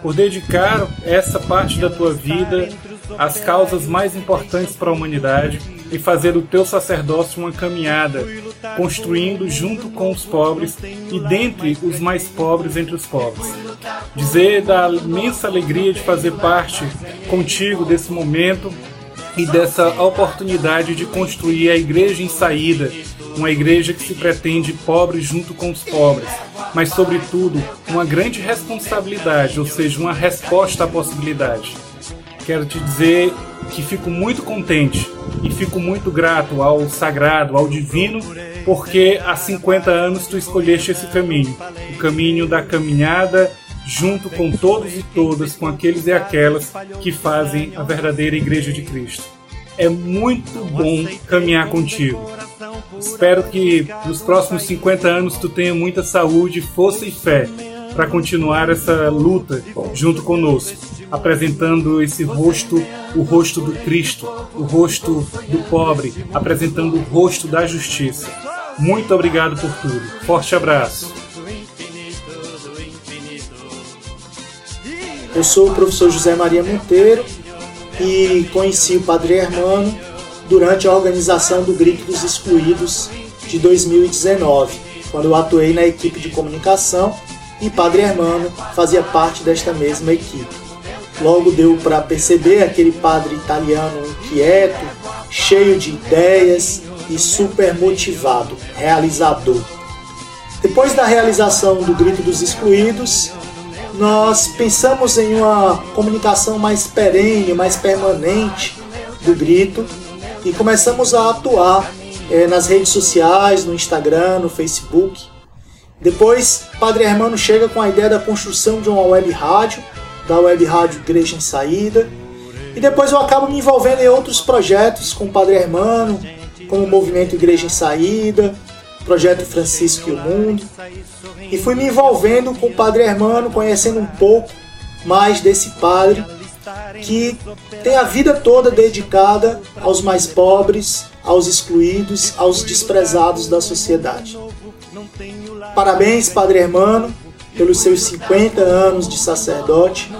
por dedicar essa parte da tua vida às causas mais importantes para a humanidade e fazer do teu sacerdócio uma caminhada, construindo junto com os pobres e dentre os mais pobres entre os pobres. Dizer da imensa alegria de fazer parte contigo desse momento e dessa oportunidade de construir a igreja em saída, uma igreja que se pretende pobre junto com os pobres, mas sobretudo uma grande responsabilidade, ou seja, uma resposta à possibilidade. Quero te dizer que fico muito contente e fico muito grato ao sagrado, ao divino, porque há 50 anos tu escolheste esse caminho, o caminho da caminhada junto com todos e todas, com aqueles e aquelas que fazem a verdadeira Igreja de Cristo. É muito bom caminhar contigo. Espero que nos próximos 50 anos tu tenha muita saúde, força e fé para continuar essa luta junto conosco, apresentando esse rosto, o rosto do Cristo, o rosto do pobre, apresentando o rosto da justiça. Muito obrigado por tudo. Forte abraço. Eu sou o professor José Maria Monteiro e conheci o Padre Hermano durante a organização do Grito dos Excluídos de 2019, quando eu atuei na equipe de comunicação e Padre Hermano fazia parte desta mesma equipe. Logo deu para perceber aquele padre italiano inquieto, cheio de ideias e super motivado, realizador. Depois da realização do Grito dos Excluídos, nós pensamos em uma comunicação mais perene, mais permanente do grito e começamos a atuar é, nas redes sociais, no Instagram, no Facebook. Depois, Padre Hermano chega com a ideia da construção de uma web rádio, da web rádio Igreja em Saída. E depois eu acabo me envolvendo em outros projetos com o Padre Hermano, como o Movimento Igreja em Saída, Projeto Francisco e o Mundo. E fui me envolvendo com o Padre Hermano, conhecendo um pouco mais desse padre que tem a vida toda dedicada aos mais pobres, aos excluídos, aos desprezados da sociedade. Parabéns, Padre Hermano, pelos seus 50 anos de sacerdote.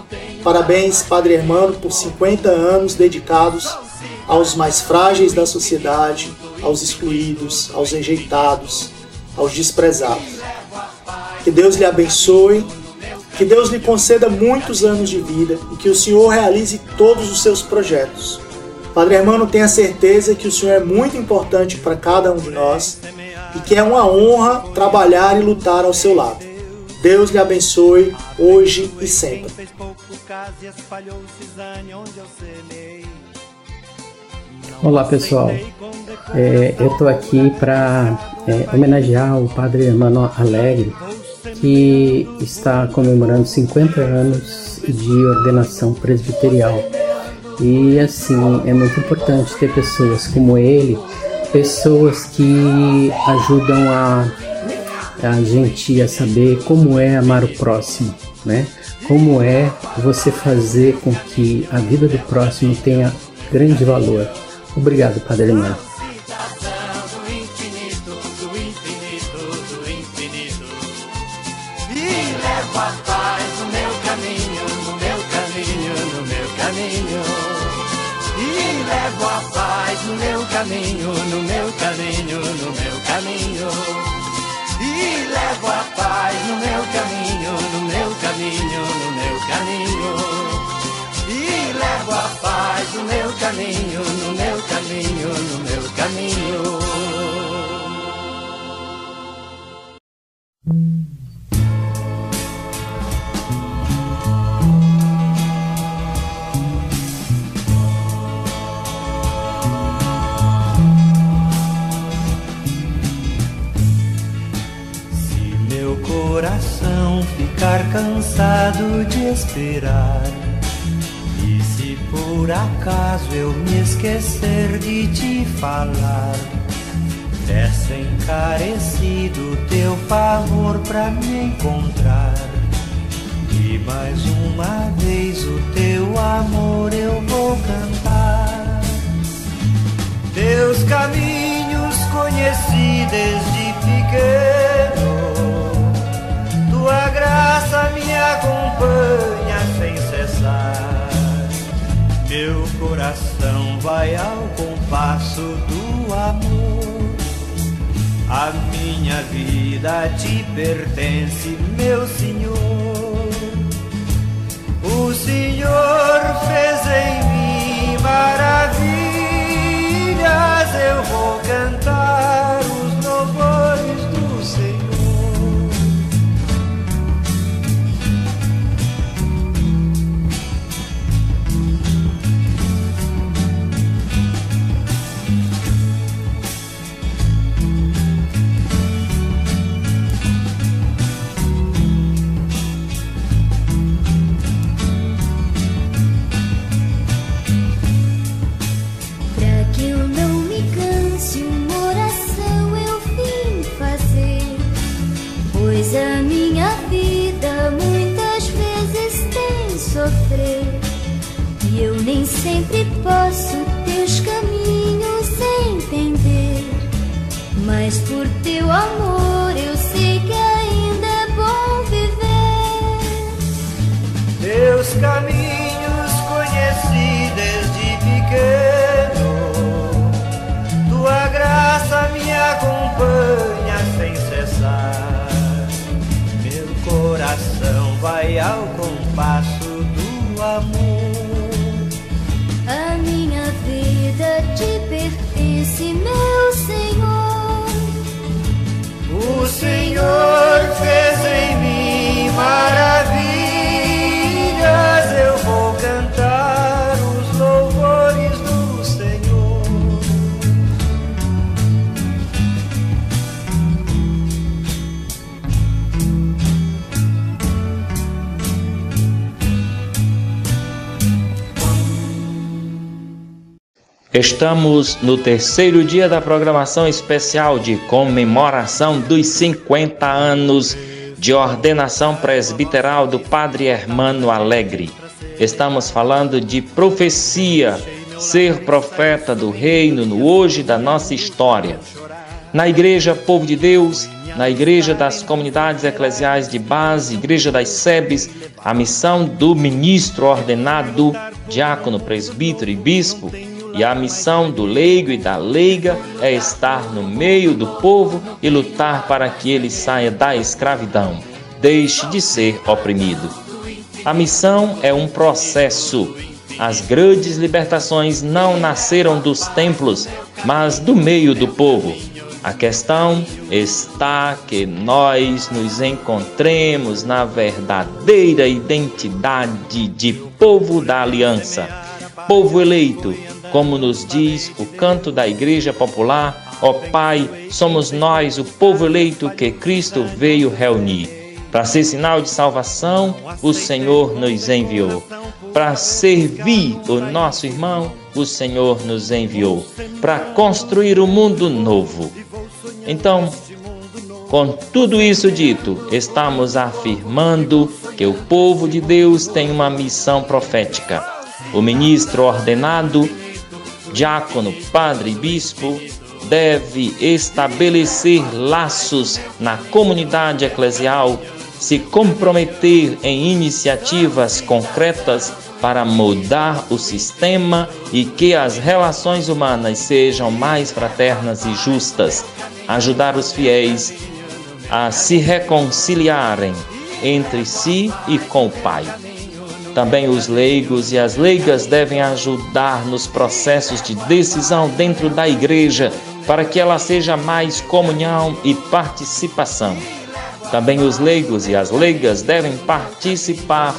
Parabéns, Padre Hermano, por 50 anos dedicados aos mais frágeis da sociedade, aos excluídos, aos rejeitados, aos desprezados. Que Deus lhe abençoe, que Deus lhe conceda muitos anos de vida e que o Senhor realize todos os seus projetos. Padre Hermano, tenha certeza que o Senhor é muito importante para cada um de nós e que é uma honra trabalhar e lutar ao seu lado. Deus lhe abençoe hoje e sempre. Olá pessoal, é, eu estou aqui para é, homenagear o Padre Hermano Alegre, que está comemorando 50 anos de ordenação presbiterial. E assim, é muito importante ter pessoas como ele, pessoas que ajudam a, a gente a saber como é amar o próximo, né? Como é você fazer com que a vida do próximo tenha grande valor. Obrigado, Padre Mano. Caminho, no meu caminho, no meu caminho. ficar cansado de esperar. Por acaso eu me esquecer de te falar, peço encarecido teu favor pra me encontrar. E mais uma vez o teu amor eu vou cantar. Teus caminhos conheci desde pequeno tua graça me acompanha sem cessar. Meu coração vai ao compasso do amor. A minha vida te pertence, meu Senhor. O Senhor fez em mim maravilhas, eu vou cantar sempre posso teus caminhos entender, mas por teu amor eu sei que ainda é bom viver. Teus caminhos conheci desde pequeno, tua graça me acompanha sem cessar. Meu coração vai ao compasso do amor. Te pertence, meu Senhor. O Senhor fez em mim maravilhas, Estamos no terceiro dia da programação especial de comemoração dos 50 anos de ordenação presbiteral do Padre Hermano Alegre. Estamos falando de profecia, ser profeta do reino no hoje da nossa história. Na Igreja Povo de Deus, na Igreja das Comunidades Eclesiais de Base, Igreja das SEBs, a missão do ministro ordenado, diácono, presbítero e bispo E a missão do leigo e da leiga é estar no meio do povo e lutar para que ele saia da escravidão, deixe de ser oprimido. A missão é um processo. As grandes libertações não nasceram dos templos, mas do meio do povo. A questão está que nós nos encontremos na verdadeira identidade de povo da aliança, povo eleito, como nos diz o canto da Igreja Popular: Ó Pai, somos nós o povo eleito que Cristo veio reunir. Para ser sinal de salvação, o Senhor nos enviou. Para servir o nosso irmão, o Senhor nos enviou. Para construir o um mundo novo. Então, com tudo isso dito, estamos afirmando que o povo de Deus tem uma missão profética. O ministro ordenado, diácono, padre bispo deve estabelecer laços na comunidade eclesial, se comprometer em iniciativas concretas para mudar o sistema e que as relações humanas sejam mais fraternas e justas, ajudar os fiéis a se reconciliarem entre si e com o Pai. Também os leigos e as leigas devem ajudar nos processos de decisão dentro da igreja para que ela seja mais comunhão e participação. Também os leigos e as leigas devem participar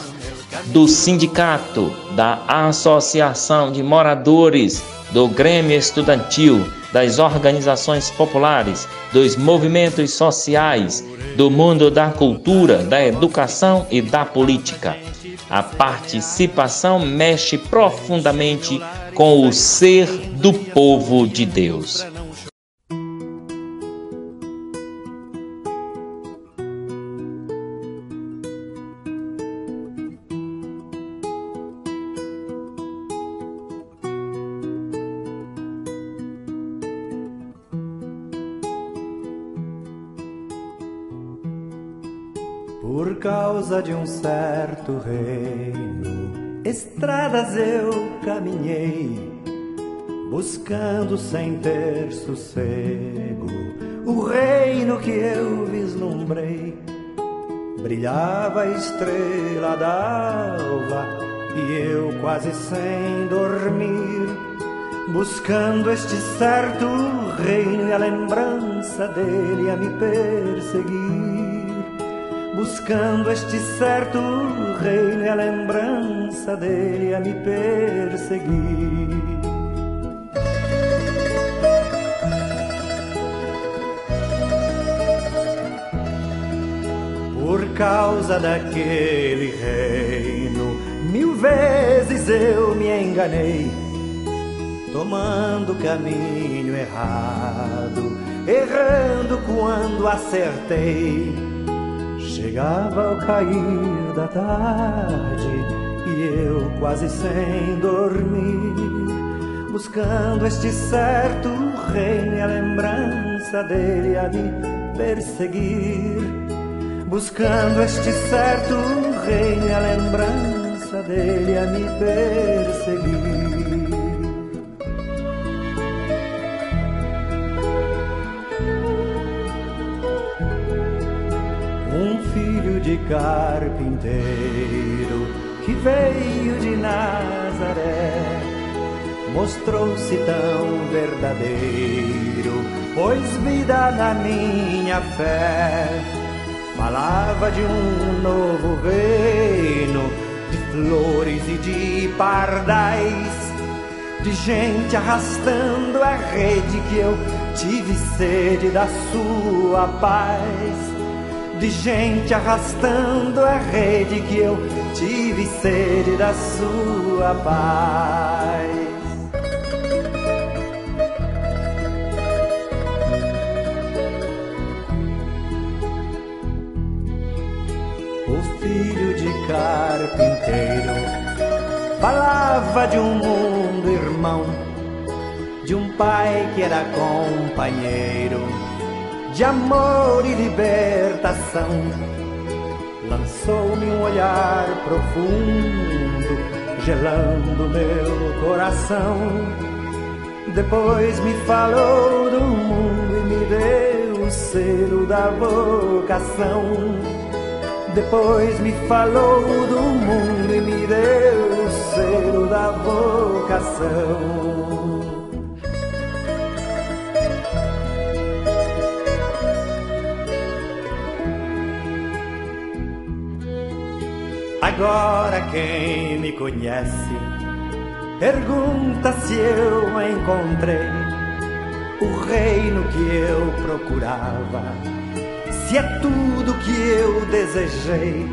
do sindicato, da associação de moradores, do Grêmio Estudantil, das organizações populares, dos movimentos sociais, do mundo da cultura, da educação e da política. A participação mexe profundamente com o ser do povo de Deus. Causa de um certo reino, estradas eu caminhei, buscando sem ter sossego o reino que eu vislumbrei. Brilhava a estrela d'alva e eu quase sem dormir, buscando este certo reino e a lembrança dele a me perseguir buscando este certo reino e a lembrança dele a me perseguir. Por causa daquele reino, mil vezes eu me enganei, tomando caminho errado, errando quando acertei Chegava ao cair da tarde e eu quase sem dormir, buscando este certo reino e a lembrança dele a me perseguir. Buscando este certo reino e a lembrança dele a me perseguir. Carpinteiro que veio de Nazaré. Mostrou-se tão verdadeiro, pôs vida na minha fé. Falava de um novo reino, de flores e de pardais, de gente arrastando a rede que eu tive sede da sua paz de gente arrastando a rede que eu tive sede da sua paz. O filho de carpinteiro falava de um mundo irmão, de um pai que era companheiro de amor e libertação. Lançou-me um olhar profundo, gelando meu coração. Depois me falou do mundo e me deu o selo da vocação. Depois me falou do mundo e me deu o selo da vocação. Agora quem me conhece pergunta se eu encontrei o reino que eu procurava, se é tudo que eu desejei.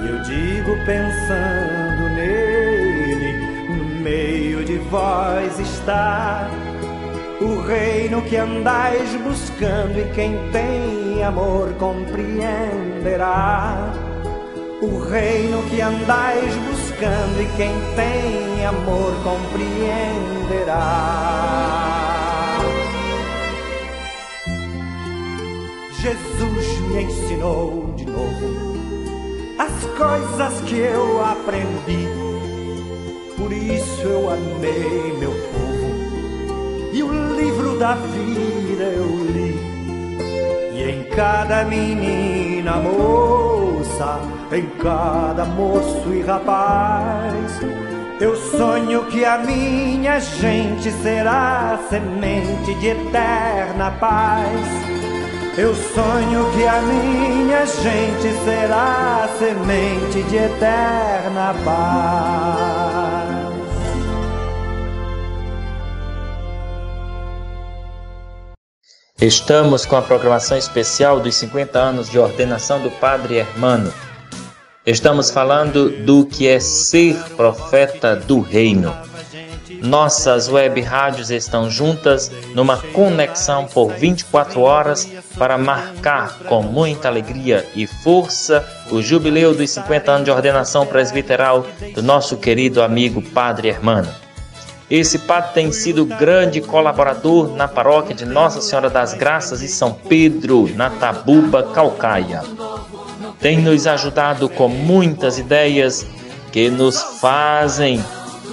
E eu digo pensando nele, no meio de vós está o reino que andais buscando e quem tem amor compreenderá o reino que andais buscando e quem tem amor compreenderá. Jesus me ensinou de novo as coisas que eu aprendi, por isso eu amei meu povo e o livro da vida eu li. Em cada menina moça em cada moço e rapaz. Eu sonho que a minha gente será semente de eterna paz. Eu sonho que a minha gente será semente de eterna paz. Estamos com a programação especial dos 50 anos de ordenação do Padre Hermano. Estamos falando do que é ser profeta do reino. Nossas web rádios estão juntas numa conexão por 24 horas para marcar com muita alegria e força o jubileu dos 50 anos de ordenação presbiteral do nosso querido amigo Padre Hermano. Esse padre tem sido grande colaborador na paróquia de Nossa Senhora das Graças e São Pedro, na Tabuba, Calcaia tem nos ajudado com muitas ideias que nos fazem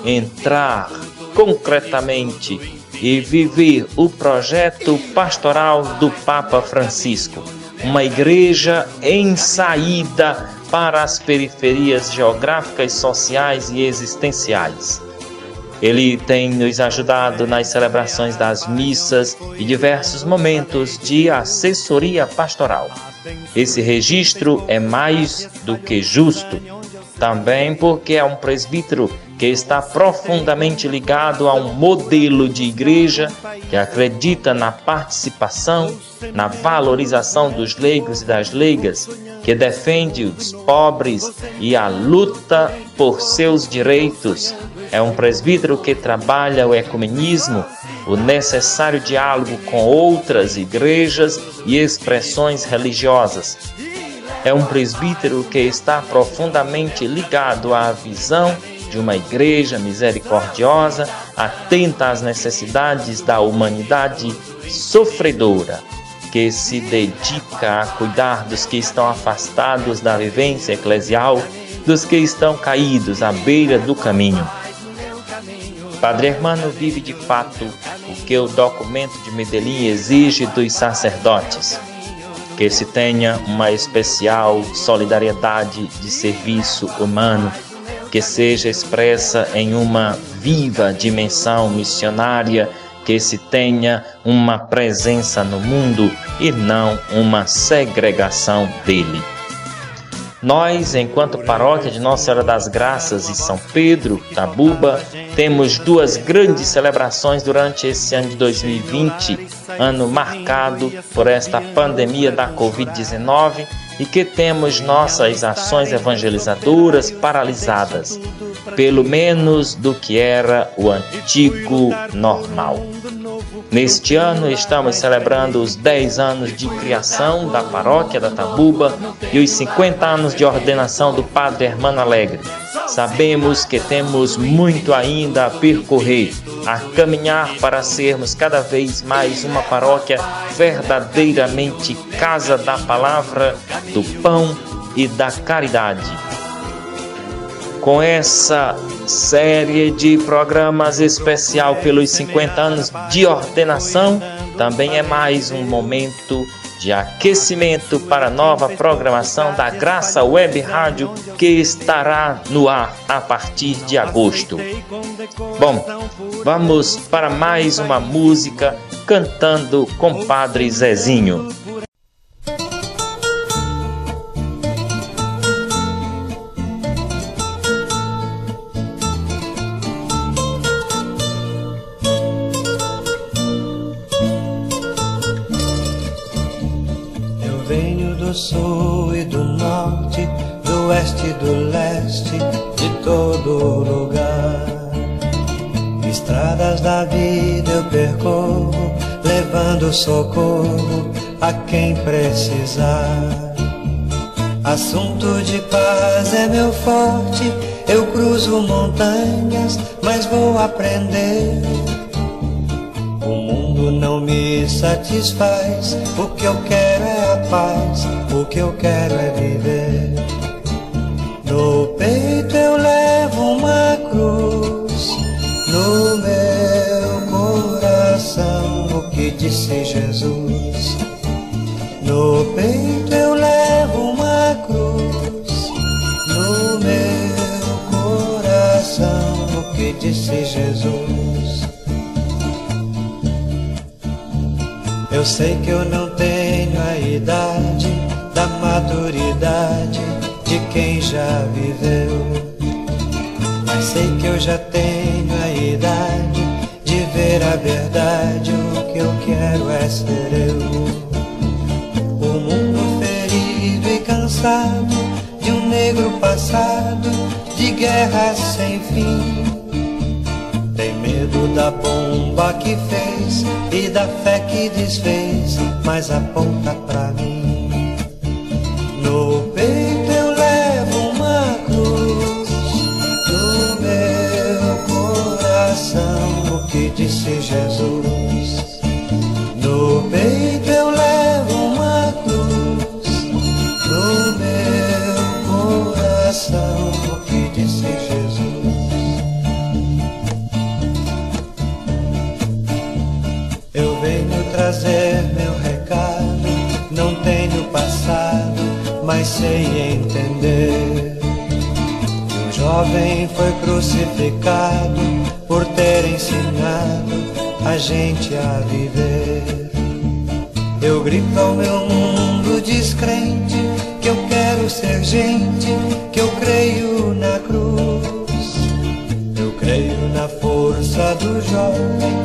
entrar concretamente e viver o projeto pastoral do Papa Francisco, uma igreja em saída para as periferias geográficas, sociais e existenciais. Ele tem nos ajudado nas celebrações das missas e diversos momentos de assessoria pastoral. Esse registro é mais do que justo, também porque é um presbítero que está profundamente ligado a um modelo de igreja que acredita na participação, na valorização dos leigos e das leigas, que defende os pobres e a luta por seus direitos. É um presbítero que trabalha o ecumenismo o necessário diálogo com outras igrejas e expressões religiosas. É um presbítero que está profundamente ligado à visão de uma igreja misericordiosa, atenta às necessidades da humanidade sofredora, que se dedica a cuidar dos que estão afastados da vivência eclesial, dos que estão caídos à beira do caminho. Padre Hermano vive de fato o que o documento de Medellín exige dos sacerdotes, que se tenha uma especial solidariedade de serviço humano, que seja expressa em uma viva dimensão missionária, que se tenha uma presença no mundo e não uma segregação dele. Nós, enquanto paróquia de Nossa Senhora das Graças e São Pedro, Tabuba, temos duas grandes celebrações durante esse ano de 2020, ano marcado por esta pandemia da Covid-19 e que temos nossas ações evangelizadoras paralisadas, pelo menos do que era o antigo normal. Neste ano estamos celebrando os 10 anos de criação da paróquia da Tabuba e os 50 anos de ordenação do Padre Hermano Alegre. Sabemos que temos muito ainda a percorrer, a caminhar para sermos cada vez mais uma paróquia verdadeiramente casa da palavra, do pão e da caridade com essa série de programas especial pelos 50 anos de ordenação. Também é mais um momento de aquecimento para a nova programação da Graça Web Rádio que estará no ar a partir de agosto. Bom, vamos para mais uma música cantando com Padre Zezinho. Socorro a quem precisar. Assunto de paz é meu forte, eu cruzo montanhas, mas vou aprender não me satisfaz. O que eu quero é a paz, o que eu quero é viver. No disse Jesus. No peito eu levo uma cruz, no meu coração o que disse Jesus. Eu sei que eu não tenho a idade da maturidade de quem já viveu. Mas sei que eu já tenho quero é ser eu. O mundo ferido e cansado de um negro passado de guerras sem fim medo da bomba que fez e da fé que desfez, mas aponta pra sei entender. Que um jovem foi crucificado por ter ensinado a gente a viver. Eu grito ao meu mundo descrente que eu quero ser gente, que eu creio na cruz. Eu creio na força do jovem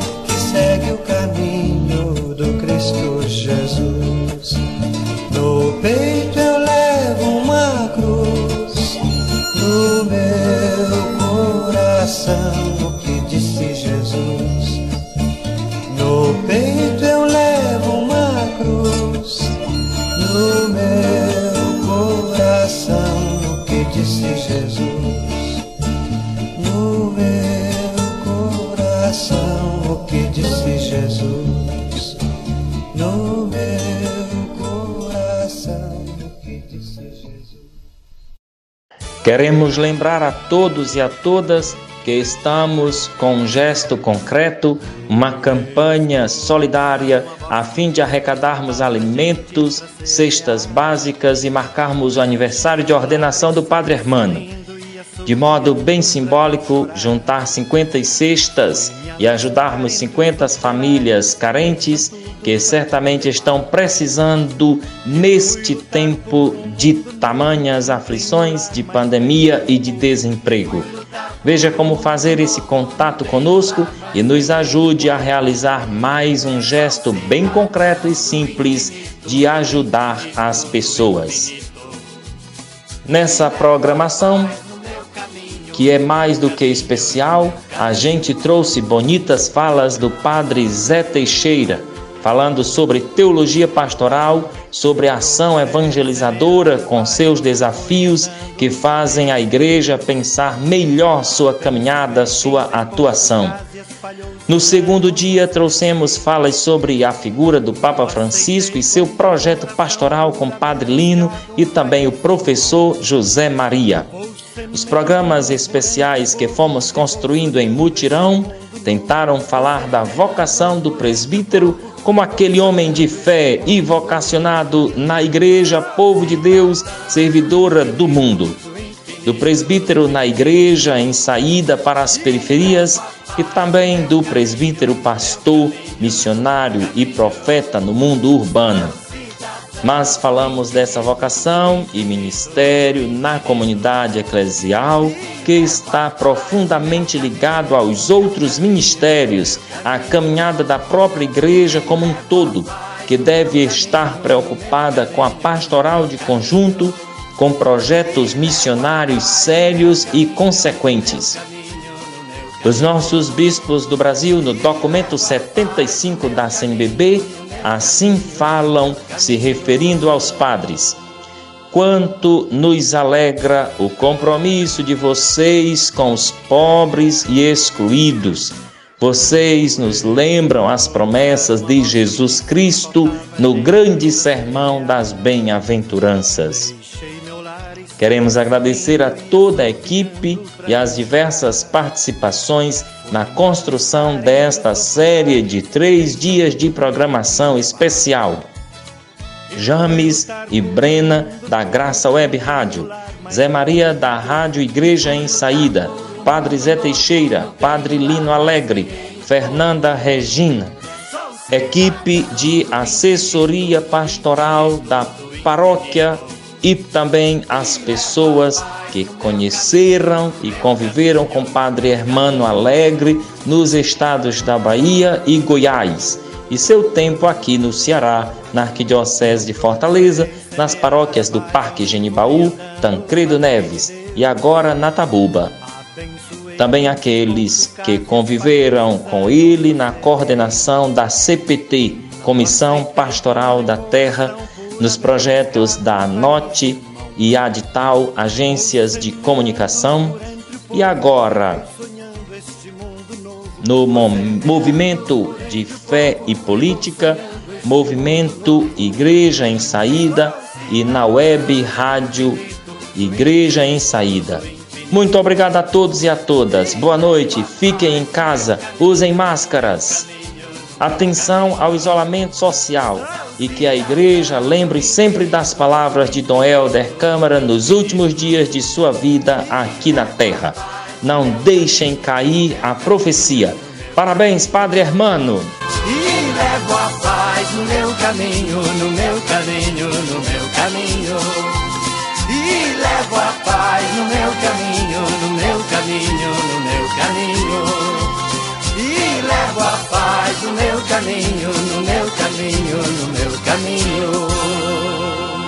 Queremos lembrar a todos e a todas que estamos com um gesto concreto, uma campanha solidária a fim de arrecadarmos alimentos, cestas básicas e marcarmos o aniversário de ordenação do Padre Hermano. De modo bem simbólico, juntar 50 cestas e ajudarmos 50 famílias carentes que certamente estão precisando neste tempo de tamanhas aflições, de pandemia e de desemprego. Veja como fazer esse contato conosco e nos ajude a realizar mais um gesto bem concreto e simples de ajudar as pessoas. Nessa programação, que é mais do que especial, a gente trouxe bonitas falas do Padre Zé Teixeira falando sobre teologia pastoral, sobre ação evangelizadora com seus desafios que fazem a igreja pensar melhor sua caminhada, sua atuação. No segundo dia, trouxemos falas sobre a figura do Papa Francisco e seu projeto pastoral com Padre Lino e também o professor José Maria. Os programas especiais que fomos construindo em mutirão tentaram falar da vocação do presbítero como aquele homem de fé e vocacionado na igreja, povo de Deus, servidora do mundo. Do presbítero na igreja em saída para as periferias e também do presbítero pastor, missionário e profeta no mundo urbano mas falamos dessa vocação e ministério na comunidade eclesial que está profundamente ligado aos outros ministérios, à caminhada da própria igreja como um todo, que deve estar preocupada com a pastoral de conjunto, com projetos missionários sérios e consequentes. Os nossos bispos do Brasil, no documento 75 da CNBB, Assim falam, se referindo aos padres. Quanto nos alegra o compromisso de vocês com os pobres e excluídos. Vocês nos lembram as promessas de Jesus Cristo no grande sermão das bem-aventuranças. Queremos agradecer a toda a equipe e as diversas participações na construção desta série de três dias de programação especial. James e Brena, da Graça Web Rádio, Zé Maria, da Rádio Igreja em Saída, Padre Zé Teixeira, Padre Lino Alegre, Fernanda Regina, equipe de assessoria pastoral da paróquia e também as pessoas que conheceram e conviveram com Padre Hermano Alegre nos estados da Bahia e Goiás, e seu tempo aqui no Ceará, na Arquidiocese de Fortaleza, nas paróquias do Parque Genibaú, Tancredo Neves e agora na Tabuba. Também aqueles que conviveram com ele na coordenação da CPT, Comissão Pastoral da Terra, nos projetos da NOTE e Adital, agências de comunicação, e agora no movimento de fé e política, movimento Igreja em Saída e na web rádio Igreja em Saída. Muito obrigado a todos e a todas. Boa noite, fiquem em casa, usem máscaras. Atenção ao isolamento social e que a igreja lembre sempre das palavras de Dom Helder Câmara nos últimos dias de sua vida aqui na terra. Não deixem cair a profecia. Parabéns, Padre Hermano. E levo a paz no meu caminho, no meu caminho, no meu caminho. E levo a paz no meu caminho, no meu caminho, no meu caminho levo a paz no meu caminho, no meu caminho, no meu caminho.